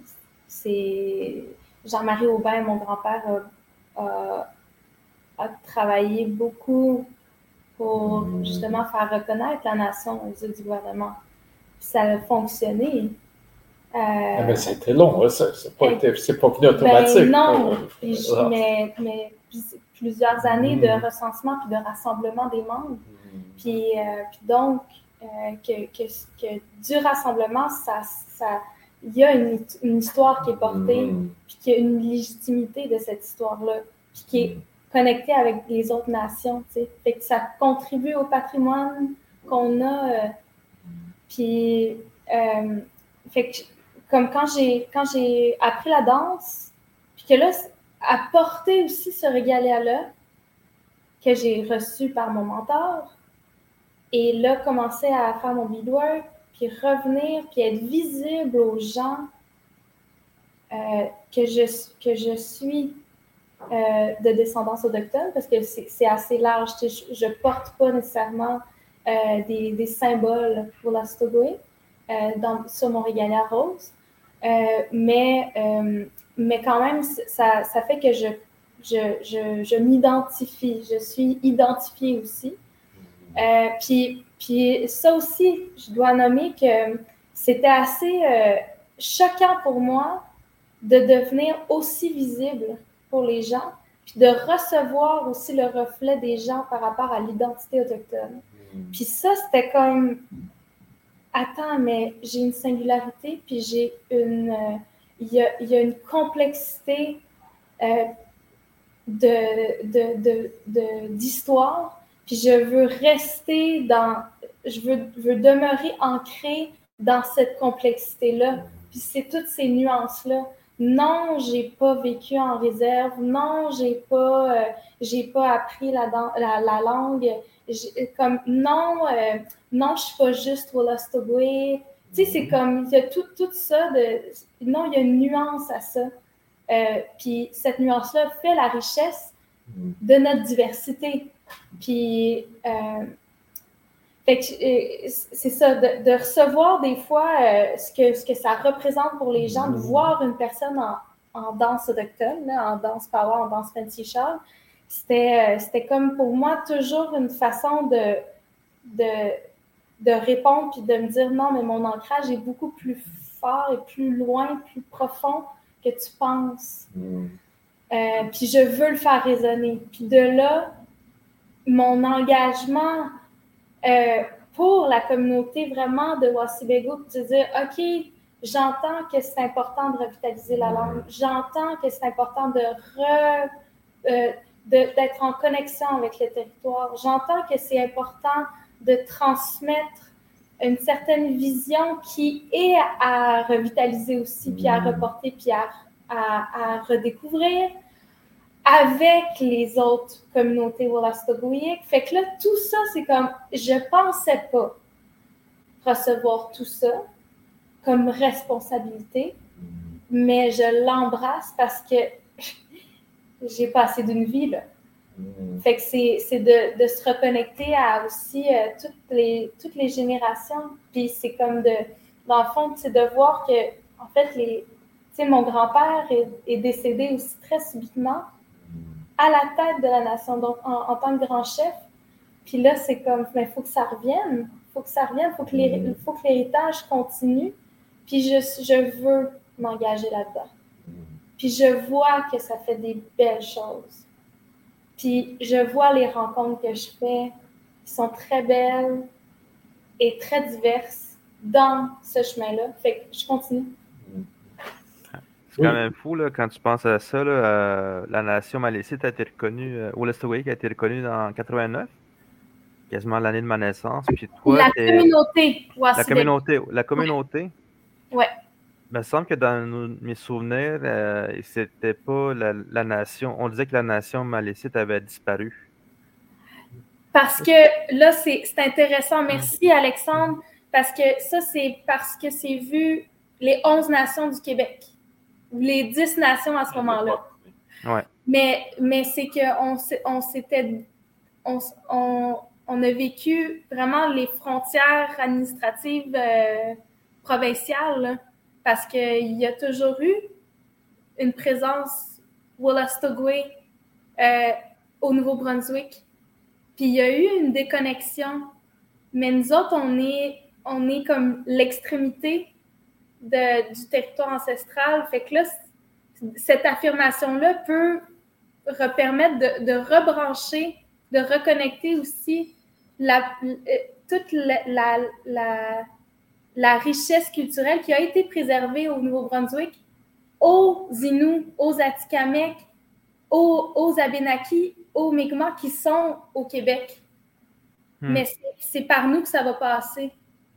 c'est. Jean-Marie Aubin, mon grand-père, a, travaillé beaucoup pour mm. justement faire reconnaître la nation aux yeux du gouvernement. ça a fonctionné. Euh, ah ben, ça a été long, hein, c'est pas, pas, venu automatique. Ben, non, euh, mais, mais, plusieurs années de mm. recensement puis de rassemblement des membres. Puis, euh, puis donc, euh, que, que, du rassemblement, ça, ça, il y a une, une, histoire qui est portée, mm. puis qu'il y a une légitimité de cette histoire-là, puis qui est connectée avec les autres nations, tu sais. Fait que ça contribue au patrimoine qu'on a. Euh, puis, fait que, comme quand j'ai, quand j'ai appris la danse, puis que là, apporter aussi ce régalia-là que j'ai reçu par mon mentor, et là, commencer à faire mon beadwork, puis revenir, puis être visible aux gens euh, que, je, que je suis euh, de descendance autochtone, parce que c'est assez large. Je ne porte pas nécessairement euh, des, des, symboles pour la Stogwe sur mon régalia rose, mais, mais quand même, ça, ça fait que je, je, je, je m'identifie, je suis identifiée aussi. Euh, puis, puis ça aussi, je dois nommer que c'était assez euh, choquant pour moi de devenir aussi visible pour les gens, puis de recevoir aussi le reflet des gens par rapport à l'identité autochtone. Mm. Puis ça, c'était comme, attends, mais j'ai une singularité, puis j'ai une, euh, il y, a, une complexité de, d'histoire puis je veux rester dans, je veux, demeurer ancré dans cette complexité-là. Puis c'est toutes ces nuances-là. Non, j'ai pas vécu en réserve. Non, j'ai pas, euh, pas appris la, la, la langue. Comme non, euh, non, je suis pas juste Wolastogwe. Tu sais, c'est comme il y a tout, tout ça de. Non, il y a une nuance à ça. Euh, puis cette nuance-là fait la richesse de notre diversité. Puis, euh, euh, c'est ça, de, recevoir des fois euh, ce, que, ce que ça représente pour les gens, de mm-hmm. voir une personne en, en danse autochtone, en danse power, en danse fancy char, c'était comme pour moi toujours une façon de, de, de répondre puis de me dire non, mais mon ancrage est beaucoup plus fort et plus loin, plus profond que tu penses. Mm. puis je veux le faire résonner. Puis de là, mon engagement euh, pour la communauté vraiment de Wasibego, de dire, OK, J'entends que c'est important de revitaliser la langue. J'entends que c'est important de re, euh, d'être en connexion avec le territoire. J'entends que c'est important de transmettre une certaine vision qui est à revitaliser aussi, puis à mm. reporter, puis à, à, redécouvrir avec les autres communautés Wollastogoïques. Fait que là, tout ça, c'est comme, je pensais pas recevoir tout ça comme responsabilité, mm. mais je l'embrasse parce que j'ai passé d'une vie, là. Mm. Fait que c'est de, de, se reconnecter à aussi euh, toutes, les, toutes les générations. Puis c'est comme de, dans le fond, c'est de voir que, en fait, les, mon grand-père est, est, décédé aussi très subitement à la tête de la nation, donc en, tant que grand chef. Puis là, c'est comme, il faut que ça revienne. Il faut que ça revienne. Il mm. faut que l'héritage continue. Puis je, je veux m'engager là-dedans. Mm. Puis je vois que ça fait des belles choses. Puis je vois les rencontres que je fais qui sont très belles et très diverses dans ce chemin-là. Fait que je continue. C'est quand même fou là, quand tu penses à ça. Là, euh, la nation malécite a été reconnue, euh, a été reconnue en 89, quasiment l'année de ma naissance. Puis toi, la communauté. La communauté. La communauté. Ouais. Il me semble que dans mes souvenirs, euh, c'était pas la, nation. On disait que la nation malécite avait disparu. Parce que là, c'est intéressant. Merci, Alexandre. Parce que ça, c'est parce que c'est vu les 11 nations du Québec. Les 10 nations à ce moment-là. Ouais. Mais, mais c'est qu'on on s'était. On, on, a vécu vraiment les frontières administratives euh, provinciales. Parce qu'il y a toujours eu une présence Wolastoqey euh, au Nouveau-Brunswick. Puis il y a eu une déconnexion. Mais nous autres, on est, on est comme l'extrémité du territoire ancestral. Fait que là, cette affirmation-là peut permettre de, rebrancher, de reconnecter aussi euh, toute la richesse culturelle qui a été préservée au Nouveau-Brunswick aux Inuits, aux Atikamekw, aux, aux Abénakis, aux Mi'kmaq qui sont au Québec. Hmm. Mais c'est par nous que ça va passer,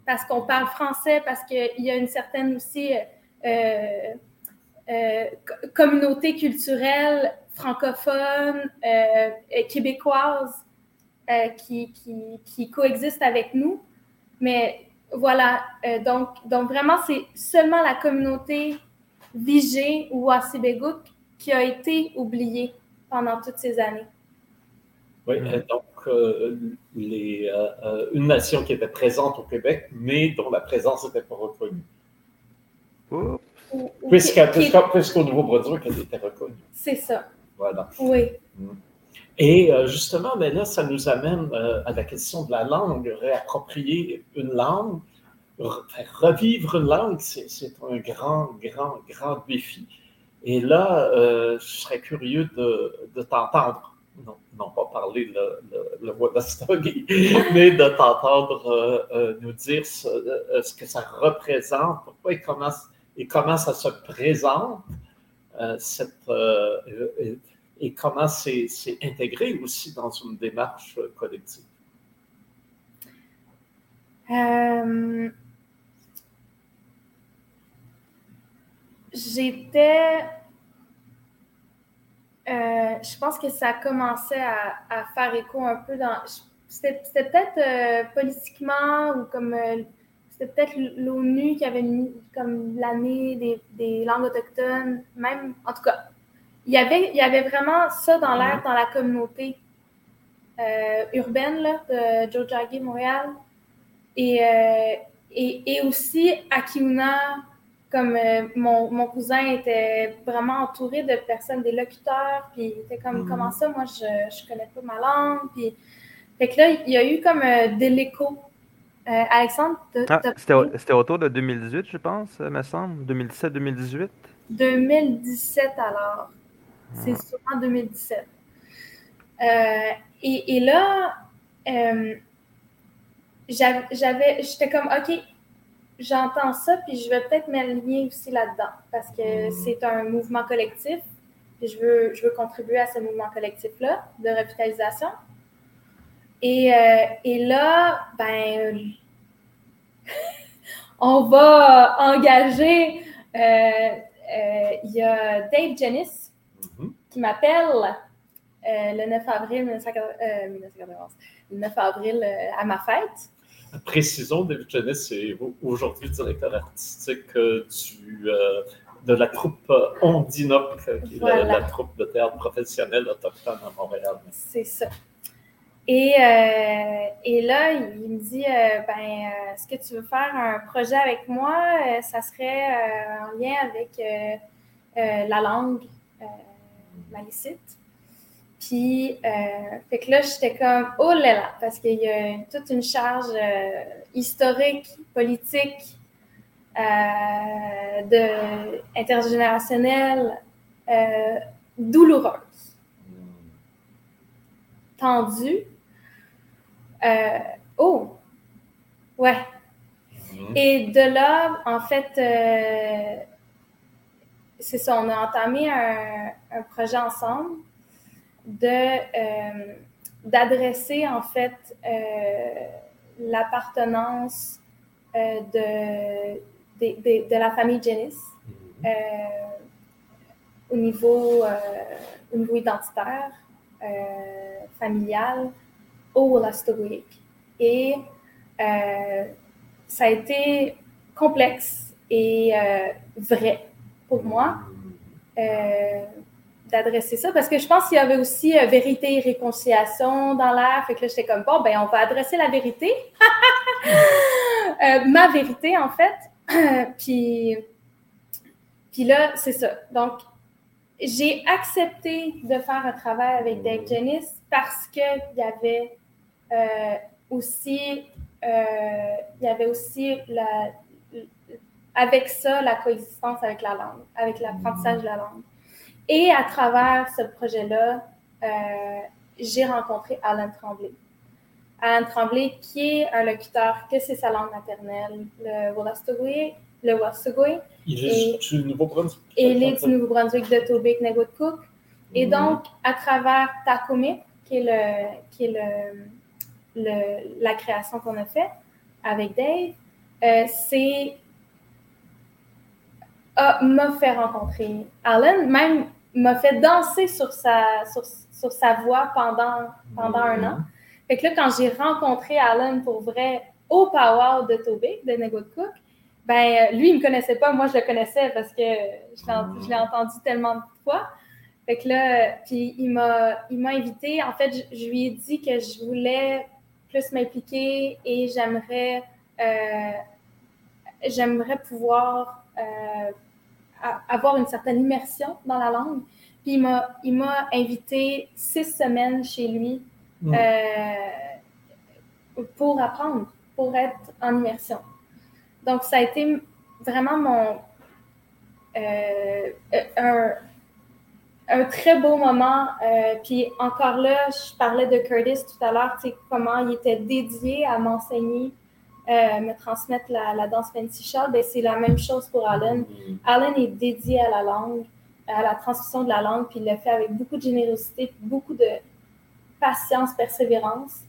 parce qu'on parle français, parce qu'il y a une certaine aussi euh, euh, communauté culturelle francophone, euh, québécoise qui, qui, qui coexiste avec nous. Mais voilà, euh, donc, donc vraiment, c'est seulement la communauté Vigée ou Assibégouk qui a été oubliée pendant toutes ces années. Oui, euh, donc euh, les, une nation qui était présente au Québec, mais dont la présence n'était pas reconnue. Puisqu'au Nouveau-Brunswick, elle était reconnue. C'est ça. Voilà. Oui. Mm. Et justement, mais là, ça nous amène à la question de la langue, réapproprier une langue revivre une langue, c'est un grand, grand, grand défi. Et là, euh, je serais curieux de, t'entendre, non, non, pas parler le, le, le mais de t'entendre euh, euh, nous dire ce, ce, que ça représente, pourquoi et comment, et comment ça se présente, cette, et comment c'est intégré aussi dans une démarche collective? J'étais. Euh, je pense que ça commençait à, faire écho un peu dans. C'était peut-être euh, politiquement ou comme. Euh, c'était peut-être l'ONU qui avait mis comme l'année des, langues autochtones, même. En tout cas, il y avait, il y avait vraiment ça dans l'air dans la communauté urbaine là, de Joe Montréal. Et, et, et aussi à Kiuna, comme euh, mon, mon, cousin était vraiment entouré de personnes, des locuteurs, puis il était comme, mhm. comment ça, moi, je ne connais pas ma langue, puis... Fait que là, il y a eu comme euh, de l'écho. Euh, Alexandre, ah, c'était autour de 2018, je pense, me semble, 2017-2018? 2017, alors. C'est ah. sûrement 2017. et, et, là, j'avais, j'étais comme, OK, j'entends ça, puis je vais peut-être m'aligner aussi là-dedans, parce que c'est un mouvement collectif, puis je veux, je veux contribuer à ce mouvement collectif-là de revitalisation. Et, euh, et là, ben, on va engager, euh, euh, il y a Dave mm-hmm. Qui m'appelle le 9 avril 1991, le 9 avril à ma fête. Précisons, David Jennis est aujourd'hui directeur artistique du, de la troupe Ondinop, qui est la, troupe de théâtre professionnelle autochtone à Montréal. C'est ça. Et, euh, et là, il me dit euh, ben, euh, est-ce que tu veux faire un projet avec moi? Ça serait en lien avec la langue malicite. Puis, fait que là, j'étais comme oh là là, parce qu'il y a toute une charge historique, politique, de, intergénérationnelle, douloureuse, tendue. Euh, oh, ouais. Mhm. Et de là, en fait, euh, c'est ça, on a entamé un, projet ensemble de euh, d'adresser en fait l'appartenance de, de, de, la famille Janice mhm. au niveau au niveau identitaire, familial, au Wolastoqiyik. Et euh, ça a été complexe et euh, vrai pour moi euh, d'adresser ça parce que je pense qu'il y avait aussi vérité et réconciliation dans l'air. Fait que là, j'étais comme, bon, ben, on va adresser la vérité. ma vérité, en fait. puis, puis là, c'est ça. Donc, j'ai accepté de faire un travail avec Dave Jennis parce qu'il y avait euh, aussi, euh, il y avait aussi la, avec ça la coexistence avec la langue, avec l'apprentissage de la langue. Et à travers ce projet-là, euh, j'ai rencontré Alan Tremblay. Alan Tremblay, qui est un locuteur que c'est sa langue maternelle, le Wolastoqui, le Wassugui. Il est du Nouveau-Brunswick. il est du Nouveau-Brunswick de Tobic, Cook. Et mhm. donc, à travers Takumi, qui est le, qui est le, la création qu'on a faite avec Dave, euh, c'est m'a fait rencontrer Alan, même m'a fait danser sur sa, sur, sa voix pendant, pendant un an. Fait que là, quand j'ai rencontré Alan pour vrai au Power de Tobic, de Nego Cook, ben lui, il me connaissait pas, moi je le connaissais parce que je l'ai entendu tellement de fois. Fait que là, puis il m'a invité. En fait, je, lui ai dit que je voulais plus m'impliquer et j'aimerais euh, j'aimerais pouvoir avoir une certaine immersion dans la langue. Puis il m'a, invité six semaines chez lui mm. euh, pour apprendre, pour être en immersion. Donc ça a été vraiment mon un, un très beau moment. Euh, puis encore là, je parlais de Curtis tout à l'heure, tu sais, comment il était dédié à m'enseigner, euh, me transmettre la, danse Fancy Shawl. Ben, c'est la même chose pour Alan. Mm-hmm. Alan est dédié à la langue, à la transmission de la langue, puis il le fait avec beaucoup de générosité, beaucoup de patience, persévérance.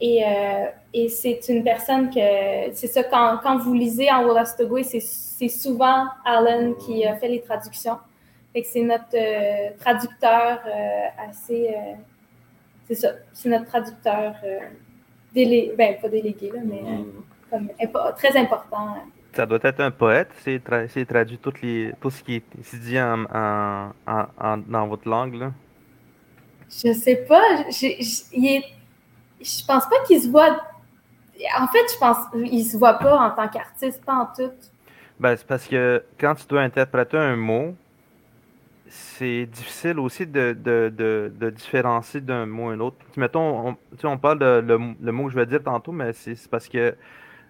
Et, euh, et c'est une personne que, c'est ça, quand, quand vous lisez en Wolastoqui, c'est souvent Alan qui a fait les traductions c'est notre euh, traducteur euh, assez. Euh, c'est ça, c'est notre traducteur ben pas délégué, là, mais mm. très important. Ça doit être un poète, c'est traduit toutes les, tout ce qui est dit en, en, dans votre langue. Là. Je sais pas. Je, je, je pense pas qu'il se voit. En fait, je pense qu'il se voit pas en tant qu'artiste, pas en tout. Ben, c'est parce que quand tu dois interpréter un mot, c'est difficile aussi de, de, de, de différencier d'un mot à un autre. Mettons, on, on parle de le, mot que je vais dire tantôt, mais c'est parce que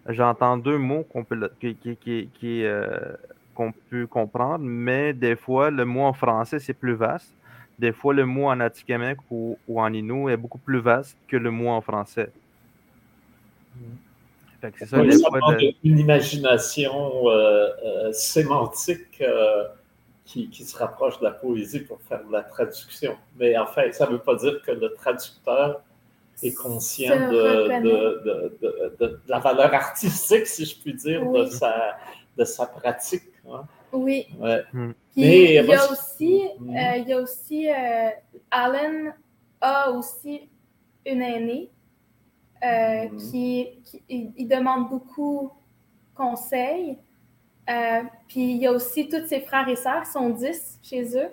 j'entends deux mots qu'on peut, qui, qui, qui, euh, qu'on peut comprendre, mais des fois, le mot en français, c'est plus vaste. Des fois, le mot en Atikamekw ou, ou en Innu est beaucoup plus vaste que le mot en français. c'est ça, une imagination sémantique qui, se rapproche de la poésie pour faire de la traduction. Mais en fait, ça ne veut pas dire que le traducteur est conscient de, la valeur artistique, si je puis dire, de, sa, de sa pratique. Hein. Oui. Hmm. il, y a aussi, euh, il y a aussi, euh, Alan a aussi une aînée euh, hmm. qui, il, demande beaucoup conseils. Puis il y a aussi tous ses frères et sœurs, qui sont 10 chez eux.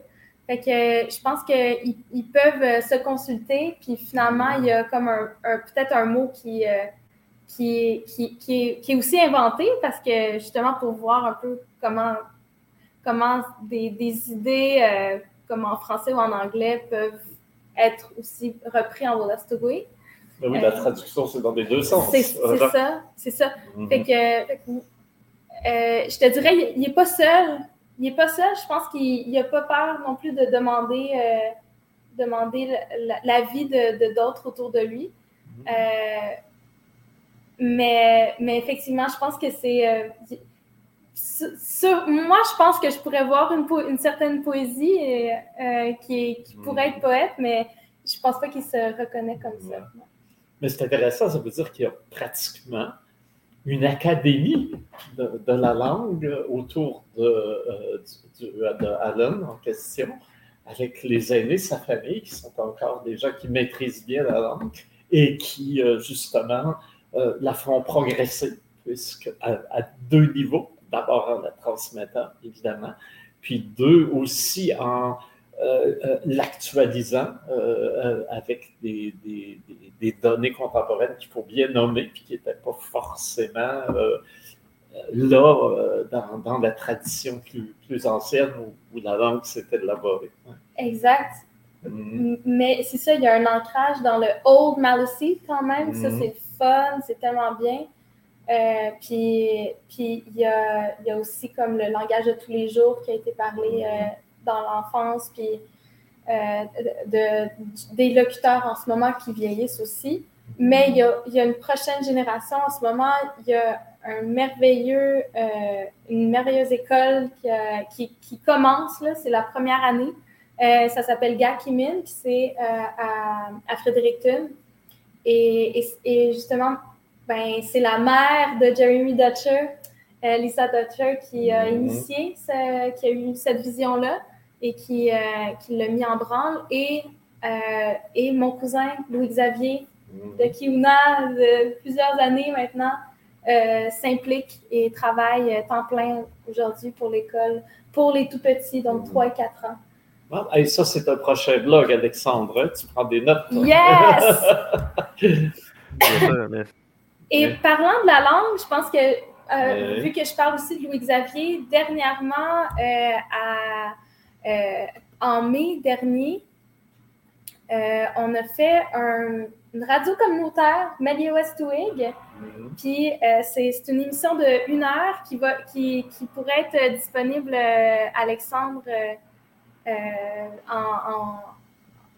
Fait que je pense qu'ils ils peuvent se consulter, puis finalement, il y a comme un, peut-être un mot qui, qui, qui, qui, est, qui, est, aussi inventé parce que justement pour voir un peu comment comment des, des idées, euh, comme en français ou en anglais, peuvent être aussi repris en Wolastoqui. Ben oui, la euh, traduction, c'est dans les deux sens. C'est ça, c'est ça. Mhm. Fait que, euh, je te dirais, il n'est pas seul. Il n'est pas seul. Je pense qu'il n'a pas peur non plus de demander, demander l'avis de d'autres autour de lui. Mhm. mais, mais effectivement, je pense que c'est moi, je pense que je pourrais voir une, une certaine poésie euh, qui, pourrait être poète, mais je pense pas qu'il se reconnaît comme ça. Mais c'est intéressant, ça veut dire qu'il y a pratiquement une académie de, la langue autour de, euh, Alan en question, avec les aînés de sa famille, qui sont encore des gens qui maîtrisent bien la langue et qui, euh, justement, la font progresser, puisque à deux niveaux. D'abord en la transmettant, évidemment, puis deux, aussi en euh, euh, l'actualisant euh, avec des, des, données contemporaines qu'il faut bien nommer, puis qui n'étaient pas forcément là dans, dans, la tradition plus, plus ancienne où, la langue s'était élaborée. Exact. Mm-hmm. Mais c'est ça, il y a un ancrage dans le Old Malice quand même. Ça, mm-hmm. c'est fun, c'est tellement bien. Euh, puis puis il y a, y a, aussi comme le langage de tous les jours qui a été parlé euh, dans l'enfance, puis euh, de, des locuteurs en ce moment qui vieillissent aussi. Mais il y a, y a, une prochaine génération en ce moment. Il y a un merveilleux, une merveilleuse école qui, qui, qui commence, c'est la première année. ça s'appelle Gakimin, puis c'est à, à Fredericton. Et, et, et justement, ben, c'est la mère de Jeremy Dutcher, euh, Lisa Dutcher, qui a mhm. initié, qui a eu cette vision-là et qui, euh, qui l'a mis en branle. Et, euh, et mon cousin Louis-Xavier de mhm. Kiuna, de plusieurs années maintenant, s'implique et travaille temps plein aujourd'hui pour l'école, pour les tout petits, donc 3 mhm. et 4 ans. Ah, et ça, c'est un prochain blog, Alexandre. Tu prends des notes. Yes! Et parlant de la langue, je pense que, euh, vu que je parle aussi de Louis-Xavier, dernièrement, euh, à, euh, en mai dernier, on a fait une radio communautaire, Media West Twig. Mhm. Puis c'est une émission de une heure qui, va, qui, qui pourrait être disponible, Alexandre, en,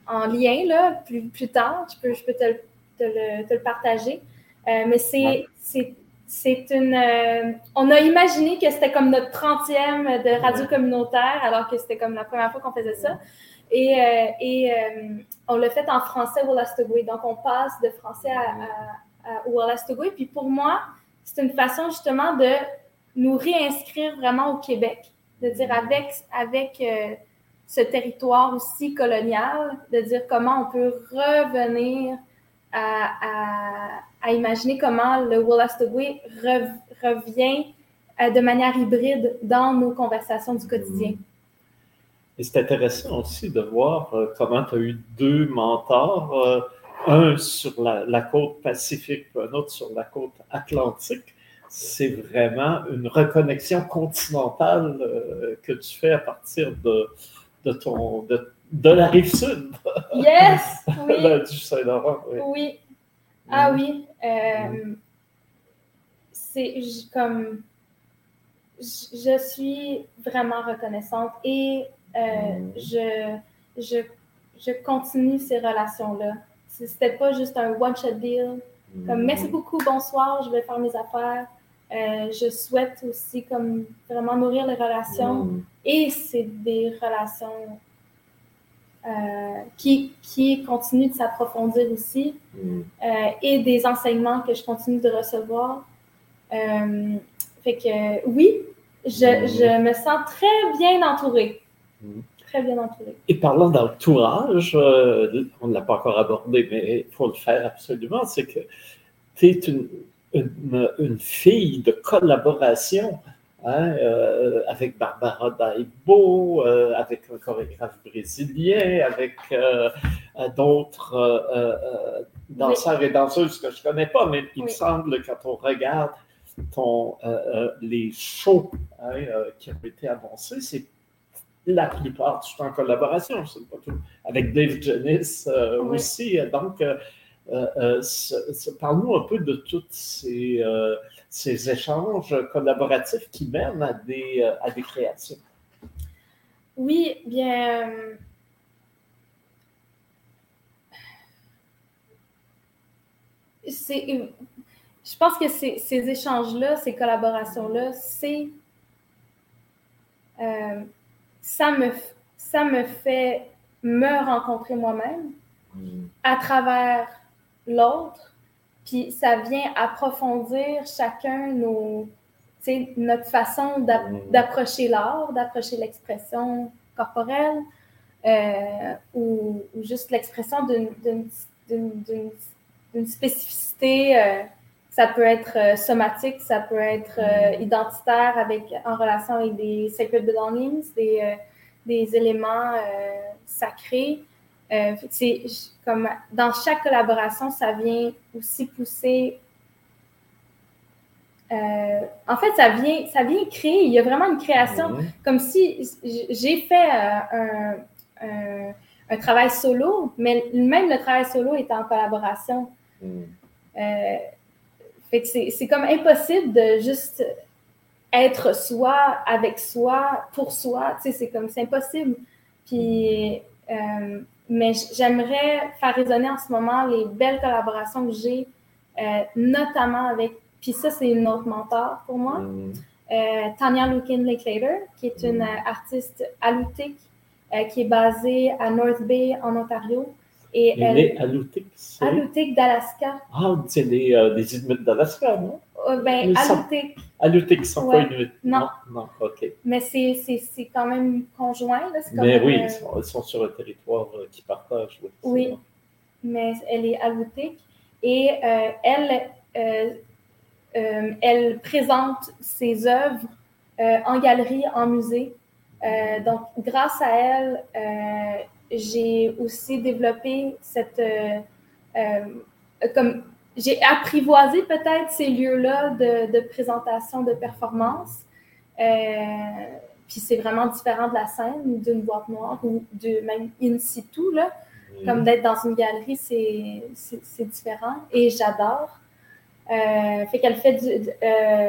en, lien là, plus, plus tard. Je peux, je peux te, te, le, te le partager. Euh, mais c'est, c'est, une. Euh, on a imaginé que c'était comme notre 30e de radio communautaire, alors que c'était comme la première fois qu'on faisait ça. Et, euh, et on l'a fait en français au Wallastogwe. Donc, on passe de français à, à, au Puis pour moi, c'est une façon justement de nous réinscrire vraiment au Québec. De dire avec, avec ce territoire aussi colonial, de dire comment on peut revenir à, à, imaginer comment le Wolastoqui revient euh, de manière hybride dans nos conversations du quotidien. Et c'est intéressant aussi de voir euh, comment tu as eu deux mentors, euh, un sur la, la, côte pacifique, un autre sur la côte atlantique. C'est vraiment une reconnexion continentale que tu fais à partir de, de ton, de, de la rive sud. Yes! Oui. du Saint-Laurent. Oui. oui. Ah oui. Euh, c'est comme. Je suis vraiment reconnaissante et euh, mm. je, je, je continue ces relations-là. C'était pas juste un one-shot deal. Comme merci beaucoup, bonsoir, je vais faire mes affaires. Euh, je souhaite aussi comme vraiment nourrir les relations. Et c'est des relations euh, qui, qui continuent de s'approfondir aussi. et des enseignements que je continue de recevoir. fait que oui, je, je me sens très bien entourée très bien entouré. Et parlant d'entourage, euh, on ne l'a pas encore abordé, mais il faut le faire absolument, c'est que tu es une, une, fille de collaboration hein, euh, avec Barbara Daibo, euh, avec un chorégraphe brésilien, avec d'autres danseurs et danseuses que je ne connais pas, mais il me semble quand on regarde ton, les shows hein, qui ont été annoncés, c'est la plupart du temps en collaboration, pas tout, avec Dave Janis euh, aussi. Donc, euh, euh, parle-nous un peu de tous ces, ces, échanges collaboratifs qui mènent à des, à des créations. Oui, bien. je pense que ces, ces échanges-là, ces collaborations-là, c'est ça me, ça me fait me rencontrer moi-même mm. à travers l'autre. Puis ça vient approfondir chacun nos, notre façon mm. d'approcher l'art, d'approcher l'expression corporelle euh, ou, juste l'expression d'une spécificité. Euh, ça peut être euh, somatique, ça peut être mm. identitaire avec, en relation avec des sacred belongings, des, des éléments sacrés. Euh, c'est comme dans chaque collaboration, ça vient aussi pousser. Euh, en fait, ça vient, ça vient créer. Il y a vraiment une création, comme si j'ai fait un, un, travail solo, mais même le travail solo est en collaboration. Fait que c'est comme impossible de juste être soi avec soi pour soi, tu sais, c'est comme, c'est impossible. Puis, euh, mais j'aimerais faire résonner en ce moment les belles collaborations que j'ai, euh, notamment avec, puis ça, c'est une autre mentor pour moi, mm. euh, Tanya Lukin Laklater, qui est une mm. artiste alutique qui est basée à North Bay, en Ontario. Et elle, est alutique, Alutique d'Alaska. Ah, c'est des, des Inuits d'Alaska, non? Euh, ben, Alutique. Alutique, ils ne sont pas Inuits. Non. non. OK. Mais c'est quand même conjoint. Là. Mais oui, euh, ils sont, sur un territoire euh, qui partage. Oui, mais elle est alutique. Et elle, elle présente ses œuvres en galerie, en musée. donc, grâce à elle, j'ai aussi développé cette. comme j'ai apprivoisé peut-être ces lieux-là de, présentation de performance. Euh, puis c'est vraiment différent de la scène, d'une boîte noire ou de même in situ. Là. Comme d'être dans une galerie, c'est différent. Et j'adore. Euh, fait qu'elle fait du, euh,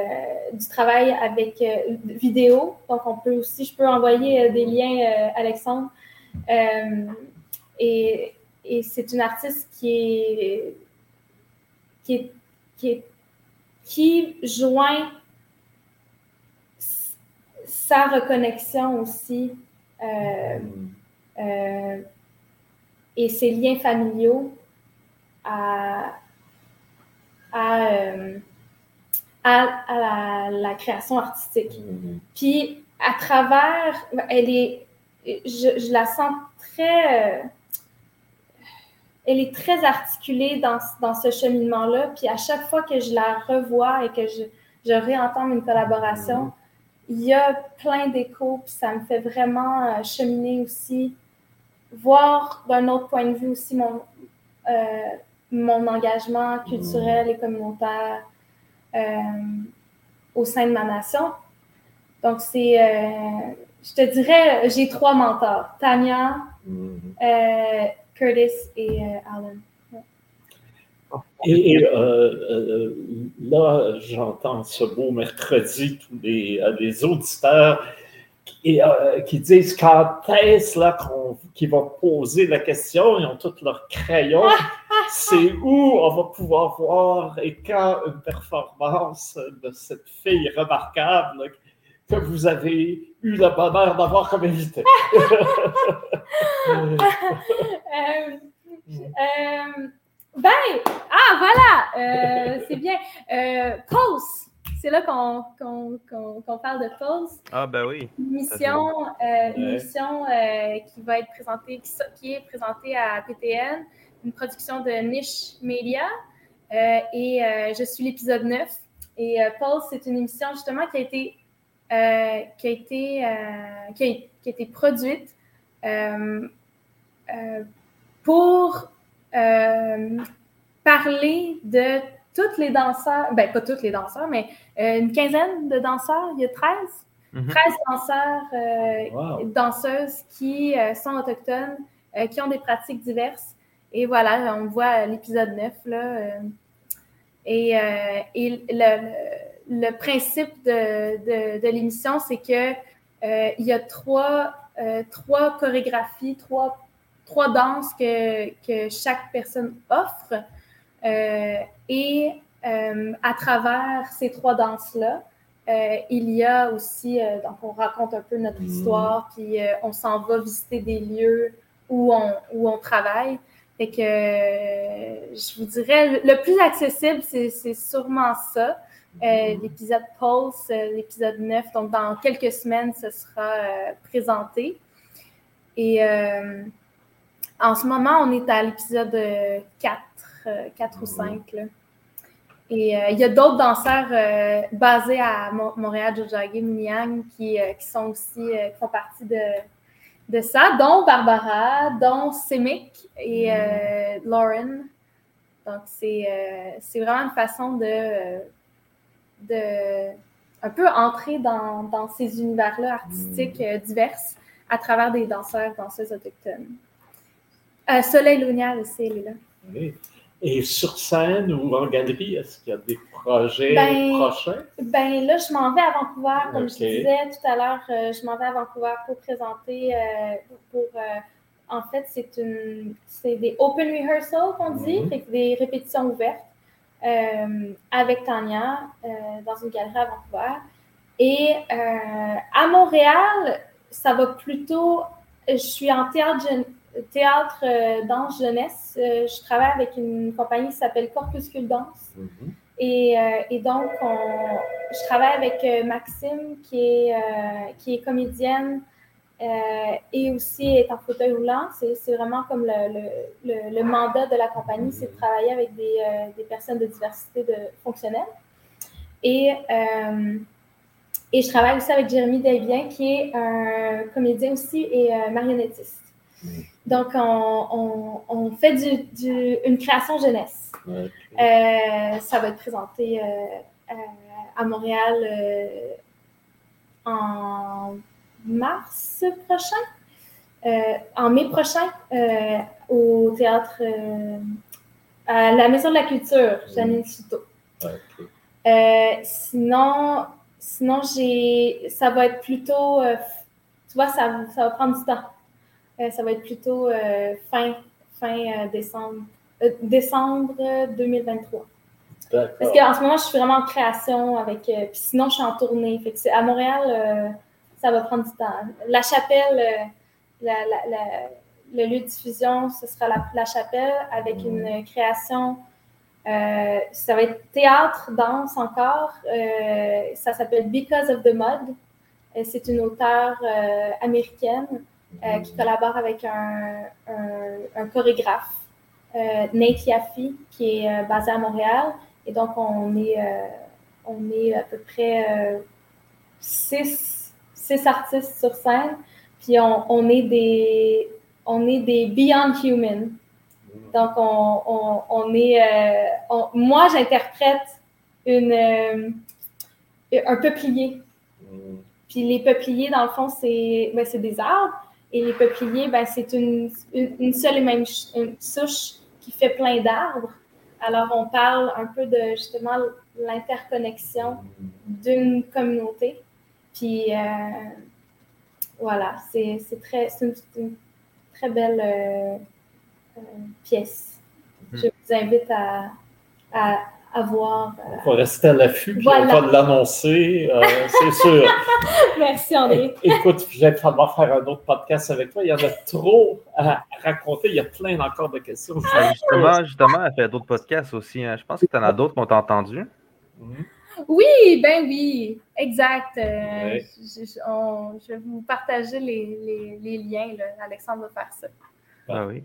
du, travail avec vidéo. Donc, on peut aussi, je peux envoyer des liens, Alexandre. et, et c'est une artiste qui est qui, qui, qui joint sa reconnexion aussi euh, euh, et ses liens familiaux à, à, euh, à, la, création artistique. Mm-hmm. Puis à travers, elle est, je, je la sens très elle est très articulée dans, dans ce cheminement-là. Puis à chaque fois que je la revois et que je, je réentends une collaboration, il y a plein d'échos, puis ça me fait vraiment euh, cheminer aussi, voir d'un autre point de vue aussi mon, euh, mon engagement culturel et communautaire euh, au sein de ma nation. Donc, c'est, je te dirais, j'ai trois mentors. Tania, mm-hmm. Curtis et euh, Alan. Et euh, euh, là, j'entends ce beau mercredi tous les, auditeurs qui, qui, disent quand est-ce là qu'ils vont poser la question, ils ont tous leurs crayons. c'est où on va pouvoir voir et quand une performance de cette fille remarquable que vous avez eu le bonheur d'avoir comme invité. Euh, euh, ben, ah voilà, euh, c'est bien. Pulse, c'est là qu'on parle de Pulse. Ah ben oui. Une mission, une mission qui va être présentée, qui, est présentée à PTN, une production de Niche Media. et je suis l'épisode 9. Et Pulse, c'est une émission justement qui a été euh, qui, a été, euh, qui, a, qui, a, été produite euh, pour parler de toutes les danseurs, ben pas toutes les danseurs, mais une quinzaine de danseurs, il y a 13, 13 mm-hmm. danseurs, danseuses qui sont autochtones, qui ont des pratiques diverses. Et voilà, on voit l'épisode 9 là. et, et le, le principe de, l'émission, c'est que euh, il y a trois, euh, trois chorégraphies, trois, trois danses que, que chaque personne offre. Euh, et à travers ces trois danses-là, il y a aussi, donc on raconte un peu notre mmh. histoire, puis on s'en va visiter des lieux où on, où on travaille. Fait que je vous dirais, le plus accessible, c'est sûrement ça. Euh, l'épisode Pulse, euh, l'épisode 9. Donc, dans quelques semaines, ce sera euh, présenté. Et en ce moment, on est à l'épisode 4, 4 ou 5. Et il y a d'autres danseurs basés à Montréal, Jojage, Miniang, qui, qui sont aussi, qui font partie de, de ça, dont Barbara, dont Simic et Lauren. Donc, c'est vraiment une façon de de un peu entrer dans, dans ces univers-là artistiques mm. euh, divers à travers des danseurs, danseuses autochtones. Euh, Soleil Lunial aussi, elle est là. Oui. Et sur scène ou en galerie, est-ce qu'il y a des projets ben, prochains? Ben là, je m'en vais à Vancouver, comme je disais tout à l'heure, euh, je m'en vais à Vancouver pour présenter, pour, en fait, c'est une, c'est des open rehearsals qu'on dit, mm-hmm. des répétitions ouvertes. Euh, avec Tania euh, dans une galerie à Vancouver. Et euh, à Montréal, ça va plutôt. Je suis en théâtre, théâtre danse jeunesse. je travaille avec une compagnie qui s'appelle Corpuscule Danse. Mm-hmm. Et, et, donc, je travaille avec Maxime, qui est, qui est comédienne euh, et aussi est en fauteuil roulant. C'est vraiment comme le, le, le, mandat de la compagnie, c'est de travailler avec des, euh, des, personnes de diversité de, fonctionnelle. Et, euh, et je travaille aussi avec Jérémy Delvien, qui est un comédien aussi et marionnettiste. Donc, on, on, on fait du, du, une création jeunesse. ça va être présenté à Montréal en mars prochain, euh, en mai prochain, euh, au théâtre euh, à la Maison de la Culture, Janine Souto. sinon, sinon j'ai, ça va être plutôt, tu vois, ça, ça, va prendre du temps. ça va être plutôt fin, fin décembre, décembre 2023. Parce qu'en ce moment, je suis vraiment en création avec. puis sinon, je suis en tournée. Fait que c'est à Montréal ça va prendre du temps. La chapelle, euh, le lieu de diffusion, ce sera la, chapelle avec mm. une création. Euh, ça va être théâtre, danse encore. Euh, ça s'appelle Because of the Mud. C'est une auteure américaine qui mm. collabore avec un, un, chorégraphe, Nate Yaffe, qui est basé à Montréal. Et donc, on est, on est à peu près six six artistes sur scène, puis on, est des on est des beyond human. Donc on, on, est euh, moi j'interprète une euh, un peuplier. Puis les peupliers dans le fond c'est ben, des arbres et les peupliers ben, c'est une, une, seule et même souche qui fait plein d'arbres. Alors on parle un peu de justement l'interconnexion d'une communauté. Puis euh, voilà, c'est très, une, une, très belle euh, euh, pièce. je vous invite à, à, à voir. euh, On va rester à l'affût, puis Voilà. on va l'annoncer, euh, c'est sûr. Merci André. Écoute, je vais falloir faire un autre podcast avec toi. Il y en a trop à raconter. Il y a plein encore de questions. Ben, justement, justement, elle fait d'autres podcasts aussi. hein. Je pense que tu en as d'autres qu'on t'a entendu. Mhm. Oui, ben oui, exact. Euh, Ouais. je, je- on- je vais vous partager les, les- les liens. là. Alexandre va faire ça. Ah oui.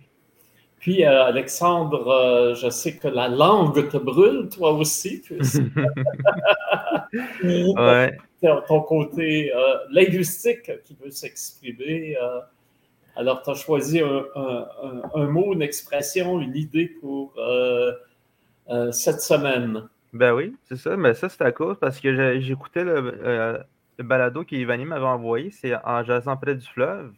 Puis, euh, Alexandre, euh, je sais que la langue te brûle, toi aussi, puisque ouais. ton, ton côté euh, linguistique qui veut s'exprimer. euh, alors, tu as choisi un, un- un- un mot, une expression, une idée pour euh, euh, cette semaine. Ben oui, c'est ça. Mais ça, c'est à cause parce que j'écoutais le, euh, le balado qu'Ivani m'avait envoyé. C'est en jasant près du fleuve.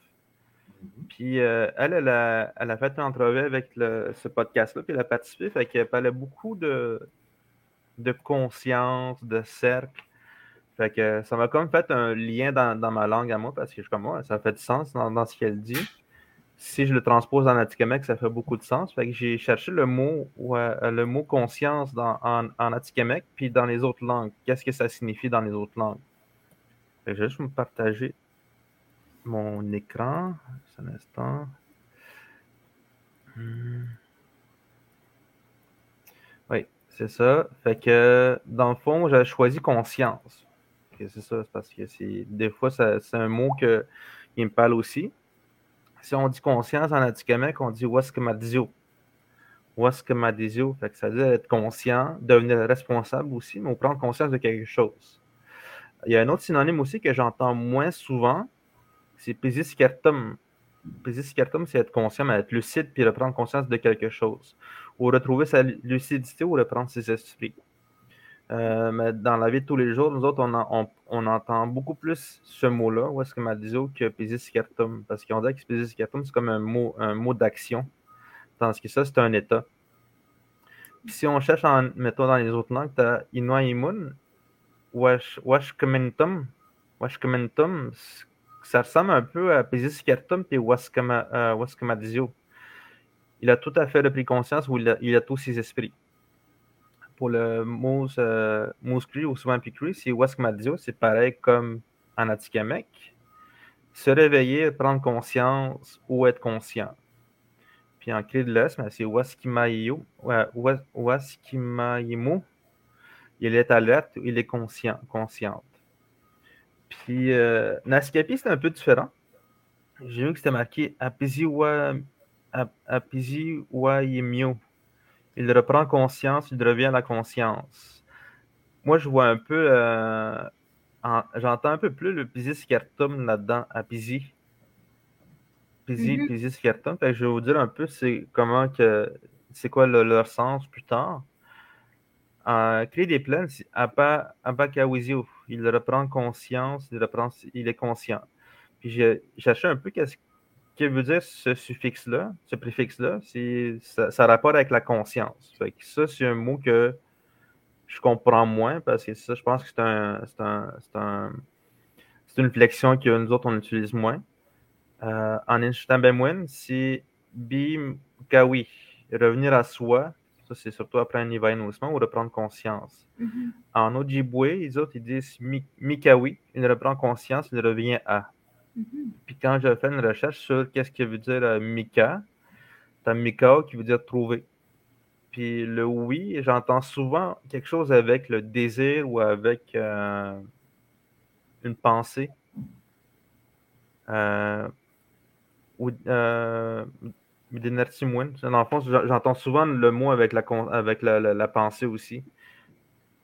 Puis euh, elle, elle a, elle a fait une entrevue avec le- ce podcast-là, puis elle a participé. Fait qu'elle parlait beaucoup de, de conscience, de cercle. Fait que ça m'a comme fait un lien dans, dans ma langue à moi, parce que je suis comme moi, ça fait du sens dans, dans ce qu'elle dit. Si je le transpose en Atikamekw, ça fait beaucoup de sens. J'ai cherché le mot, ouais, le mot conscience en, en puis dans les autres langues. Qu'est-ce que ça signifie dans les autres langues? Je vais juste me partager mon écran. Un instant. Hmm. Oui, c'est ça. Fait que dans le fond, j'ai choisi conscience. C'est ça, parce que c'est des fois, c'est un mot que, qui me parle aussi. Si on dit conscience en Atikamekw, on dit Waskamadizio. Waskamadizio, fait que ça veut dire être conscient, devenir responsable aussi, mais on prend conscience de quelque chose. Il y a un autre synonyme aussi que j'entends moins souvent, c'est Pisiskertum. Pisiskertum, c'est être conscient, mais être lucide puis reprendre conscience de quelque chose. Ou retrouver sa lu- lucidité ou reprendre ses esprits. Euh, mais dans la vie de tous les jours, nous autres, on, en- on- on entend beaucoup plus ce mot-là, ou est-ce que Madiso, que. Parce qu'on dit que Pisiskertum, c'est comme un mot, un mot d'action. Tandis que ça, c'est un état. Puis si on cherche, en, mettons, dans les autres langues, tu as Inuaimun, Wash, Washkementum. Washkementum, c- ça ressemble un peu à Pisiskertum puis Waskama- euh, Waskamadizio. Il a tout à fait repris conscience a, il a tous ses esprits. Pour le Moose, euh, Moose Cree ou Swampy Cree, c'est Waskamadizio, c'est pareil comme en Atikamekw. Se réveiller, prendre conscience ou être conscient. Puis en clé de l'Est, ben, c'est Waskimayo. Il est alerte, il est conscient, consciente. Puis euh, Naskapi, c'est un peu différent. J'ai vu que c'était marqué Apiziwa. Il reprend conscience, il revient à la conscience. Moi, je vois un peu, euh, en- j'entends un peu plus le Pisiskertum là-dedans, Apizi. Pisi. Fait que je vais vous dire un peu c'est comment que c'est quoi le- leur sens plus tard. En Clé des plaines, Apakawizio. Il reprend conscience, il, reprend, il est conscient. Puis j'ai cherché un peu qu'est-ce que veut dire ce suffixe-là, ce préfixe-là. C'est, ça, ça rapport avec la conscience. Fait que ça, c'est un mot que je comprends moins parce que ça, je pense que c'est un, c'est un, c'est un- c'est une flexion que nous autres, on utilise moins. Euh, en Inshtambemwen, c'est Bimkawi, revenir à soi. Ça, c'est surtout après un évanouissement ou reprendre conscience. Mhm. En Ojibwe, les autres, ils disent Mi- Mikawi, il reprend conscience, il revient à. Mhm. Puis quand je fais une recherche sur qu'est-ce que veut dire euh, Mika, tu as Mika qui veut dire trouver. Puis le oui, j'entends souvent quelque chose avec le désir ou avec euh, une pensée. Euh, ou euh. Dans le fond, j'en- j'entends souvent le mot avec la, avec la, pensée aussi.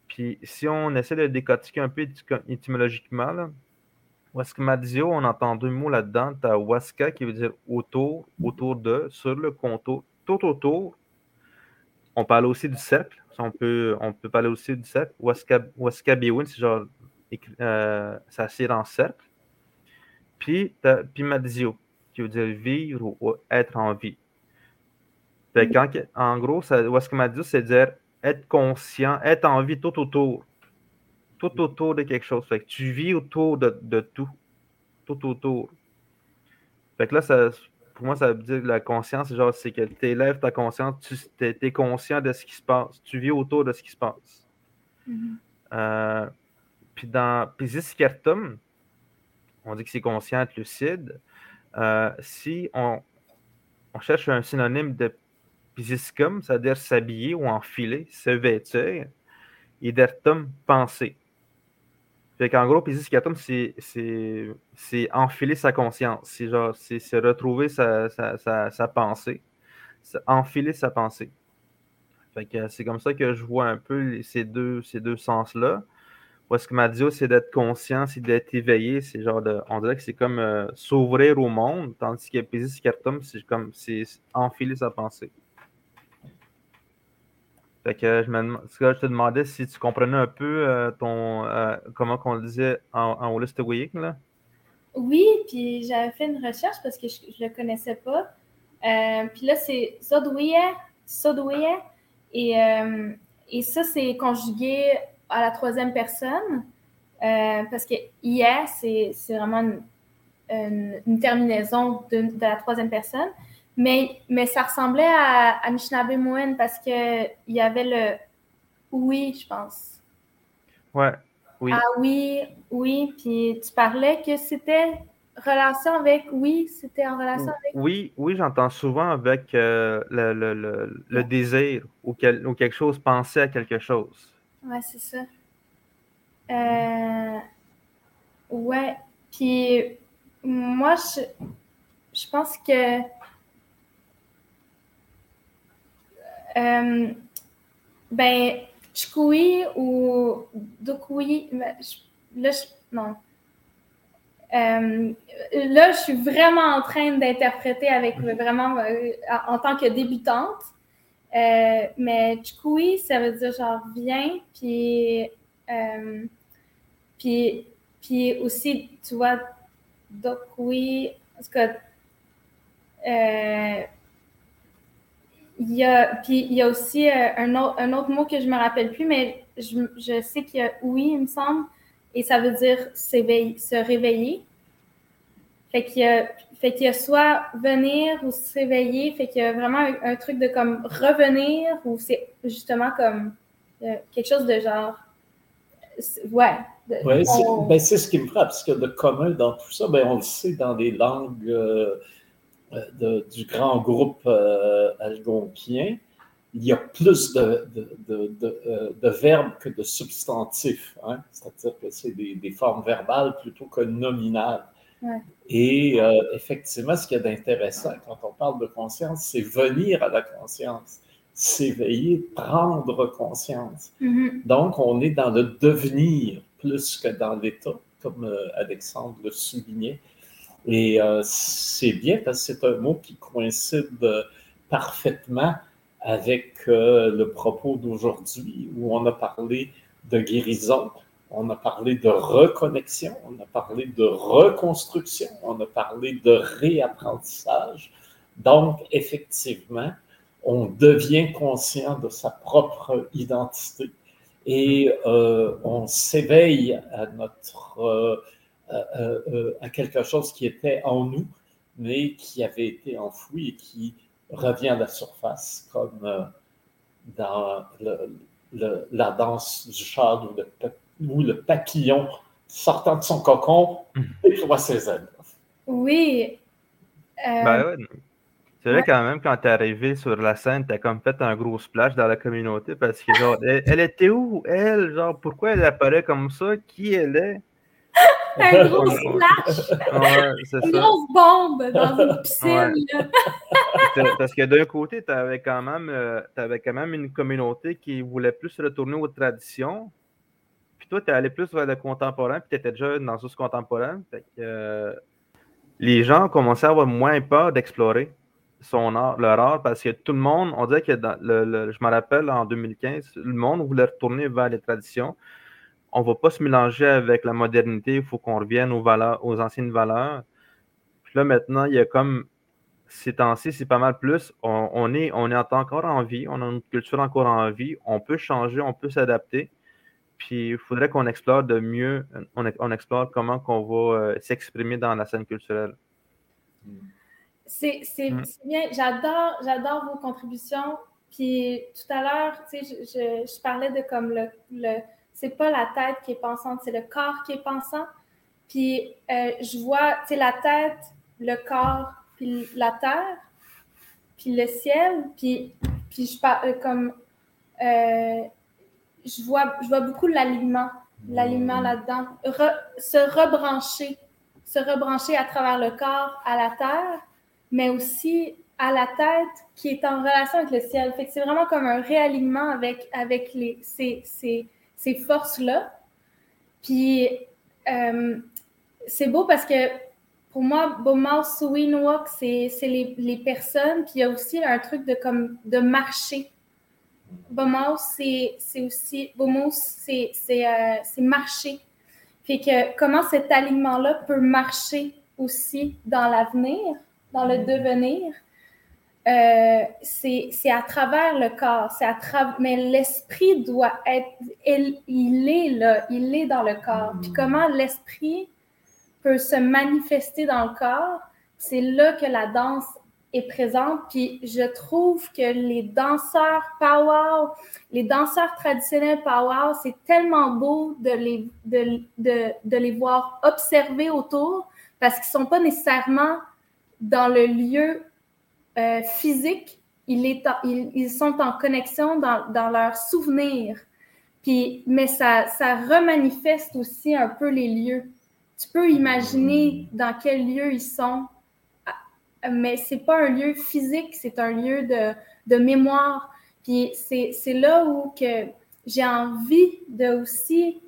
Puis si on essaie de décortiquer un peu éty- étymologiquement, là, Waskamadizio, on entend deux mots là-dedans? Tu as Waska qui veut dire autour, autour de, sur le contour, tout autour. On parle aussi du cercle. On peut, on peut parler aussi du cercle. Waska, Waskabiwin, c'est genre, euh, s'assire en cercle. Puis, tu as Pimadizio, qui veut dire vivre ou, être en vie. En, gros, ça, Waskamadizio, c'est dire être conscient, être en vie tout autour tout autour de quelque chose. Fait que tu vis autour de, de tout. Tout autour. Fait que là, ça, pour moi, ça veut dire la conscience, genre, c'est que tu élèves ta conscience, tu es, conscient de ce qui se passe, tu vis autour de ce qui se passe. Mm-hmm. Euh, puis dans Pisiskirtum, on dit que c'est conscient, lucide. Euh, si on, on, cherche un synonyme de pisiscum, c'est-à-dire s'habiller ou enfiler, se vêtir, et d'ertum, penser. Fait qu'en gros, Pisiscatum, c'est enfiler sa conscience. C'est genre, c'est retrouver sa, pensée. Enfiler sa pensée. Fait que c'est comme ça que je vois un peu ces deux, sens-là. Parce que Madio, c'est d'être conscient, c'est d'être éveillé. C'est genre de. On dirait que c'est comme euh, s'ouvrir au monde, tandis que Pisiscatum, c'est comme c'est enfiler sa pensée. Fait que je, me, je te demandais si tu comprenais un peu euh, ton euh, comment qu'on le disait en, en holistic là. Oui, puis j'avais fait une recherche parce que je ne le connaissais pas. Euh, puis là, c'est Sodouye. Et, et ça, c'est conjugué à la troisième personne. parce que hier, c'est vraiment une, terminaison de, la troisième personne. Mais, mais ça ressemblait à, à Moen parce qu'il y avait le oui, je pense. Ouais, oui. Ah oui, oui. Puis tu parlais que c'était relation avec oui, c'était en relation avec. Oui, oui, j'entends souvent avec euh, le, le, le, le, désir ou, ou, quelque chose, penser à quelque chose. Ouais, c'est ça. Euh, ouais. Puis moi, je, je pense que Euh, ben, Chkoui ou Dokui, là, je, non. Euh, là, je suis vraiment en train d'interpréter avec vraiment euh, en tant que débutante. Euh, mais Chkoui, ça veut dire genre viens, puis, puis, puis aussi, tu vois, Dokui, en tout cas, il y a, puis il y a aussi euh, un, autre, un, autre, mot que je me rappelle plus, mais je, je sais qu'il y a oui, il me semble, et ça veut dire se réveiller. Fait qu'il y a, fait qu'il y a soit venir ou se réveiller, fait qu'il y a vraiment un, truc de comme revenir ou c'est justement comme euh, quelque chose de genre, ouais. ouais, ben, c'est ce qui me frappe, parce que de commun dans tout ça, ben on le sait dans les langues. Euh, de, du grand groupe euh, algonquien, il y a plus de, de, euh, de verbes que de substantifs. Hein? C'est-à-dire que c'est des, des, formes verbales plutôt que nominales. Et euh, effectivement, ce qu'il y a d'intéressant quand on parle de conscience, c'est venir à la conscience, s'éveiller, prendre conscience. Mm-hmm. Donc, on est dans le devenir plus que dans l'état, comme Alexandre le soulignait. Et euh, c'est bien parce que c'est un mot qui coïncide euh, parfaitement avec euh, le propos d'aujourd'hui où on a parlé de guérison, on a parlé de reconnexion, on a parlé de reconstruction, on a parlé de réapprentissage. Donc, effectivement, on devient conscient de sa propre identité et euh, on s'éveille à notre euh, à quelque chose qui était en nous, mais qui avait été enfoui et qui revient à la surface, comme euh, dans la danse du chat où le, papillon, sortant de son cocon, mhm. déploie ses ailes. Oui. Ben c'est vrai quand même, quand tu es arrivé sur la scène, tu as comme fait un gros splash dans la communauté parce que genre, elle, était où, elle? Genre, pourquoi elle apparaît comme ça? Qui elle est? Un gros splash. une grosse bombe dans une piscine. Parce que d'un côté, tu avais, quand même, euh, avais quand même une communauté qui voulait plus retourner aux traditions. Puis toi, tu es allé plus vers le contemporain, puis tu étais déjà dans ce contemporain. Euh, les gens commençaient à avoir moins peur d'explorer son art, leur art, parce que tout le monde, on dirait que dans le, je me rappelle en 2015, le monde voulait retourner vers les traditions on ne va pas se mélanger avec la modernité, il faut qu'on revienne aux valeurs, aux anciennes valeurs. Puis là, maintenant, il y a comme ces temps-ci, c'est pas mal plus. On, est, on est encore en vie, on a une culture encore en vie, on peut changer, on peut s'adapter. Puis il faudrait qu'on explore de mieux, on, explore comment qu'on va euh, s'exprimer dans la scène culturelle. c'est mm. bien. J'adore, j'adore vos contributions. Puis tout à l'heure, tu sais, je, je, parlais de comme le, le c'est pas la tête qui est pensante, c'est le corps qui est pensant. Puis euh, je vois, tu sais, la tête, le corps, puis la terre, puis le ciel, puis, puis je parle euh, comme euh, je vois, je vois beaucoup l'alignement, l'alignement mm. là-dedans, se rebrancher, se rebrancher à travers le corps, à la terre, mais aussi à la tête qui est en relation avec le ciel. Fait que c'est vraiment comme un réalignement avec, avec les, ces, ces, ces forces-là. Puis euh, c'est beau parce que pour moi, Beaumont, Swinwalk, c'est les, les, personnes. Puis il y a aussi un truc de, comme, de marcher. Beaumont, c'est aussi. Beaumont, c'est euh, marcher. Fait que comment cet alignement-là peut marcher aussi dans l'avenir, dans le devenir? Euh, c'est à travers le corps, c'est à travers, mais l'esprit doit être, il, il, est là, il est dans le corps. Puis comment l'esprit peut se manifester dans le corps, c'est là que la danse est présente. Puis je trouve que les danseurs power, les danseurs traditionnels power, c'est tellement beau de les, de, de, de les voir observer autour parce qu'ils ne sont pas nécessairement dans le lieu euh, physique, ils, sont en connexion dans, leurs souvenirs. Puis, mais ça, remanifeste aussi un peu les lieux. Tu peux imaginer dans quel lieu ils sont, mais c'est pas un lieu physique, c'est un lieu de, mémoire. Puis c'est là où que j'ai envie de aussi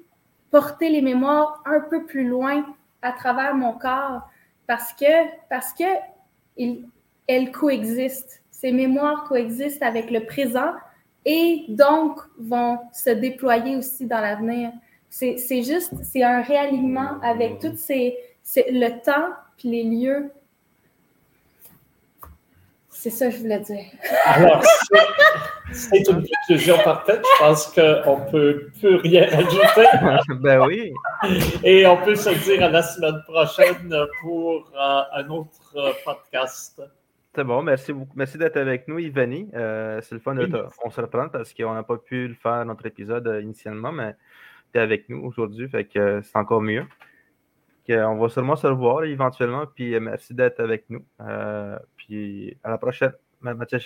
porter les mémoires un peu plus loin à travers mon corps parce que parce que elles coexistent. Ces mémoires coexistent avec le présent et donc vont se déployer aussi dans l'avenir. C'est juste, c'est un réalignement avec tout ces, le temps puis les lieux. C'est ça que je voulais dire. Alors, c'est une conclusion parfaite. Je pense qu'on ne peut plus rien ajouter. ben oui. Et on peut se dire à la semaine prochaine pour euh, un autre podcast. C'est bon, merci beaucoup. Merci d'être avec nous, Ivani. Euh, c'est le fun de te... On se reprend parce qu'on n'a pas pu le faire notre épisode euh, initialement, mais tu es avec nous aujourd'hui, fait que euh, c'est encore mieux. on va seulement se revoir éventuellement, puis merci d'être avec nous. puis à la prochaine. Mathieu.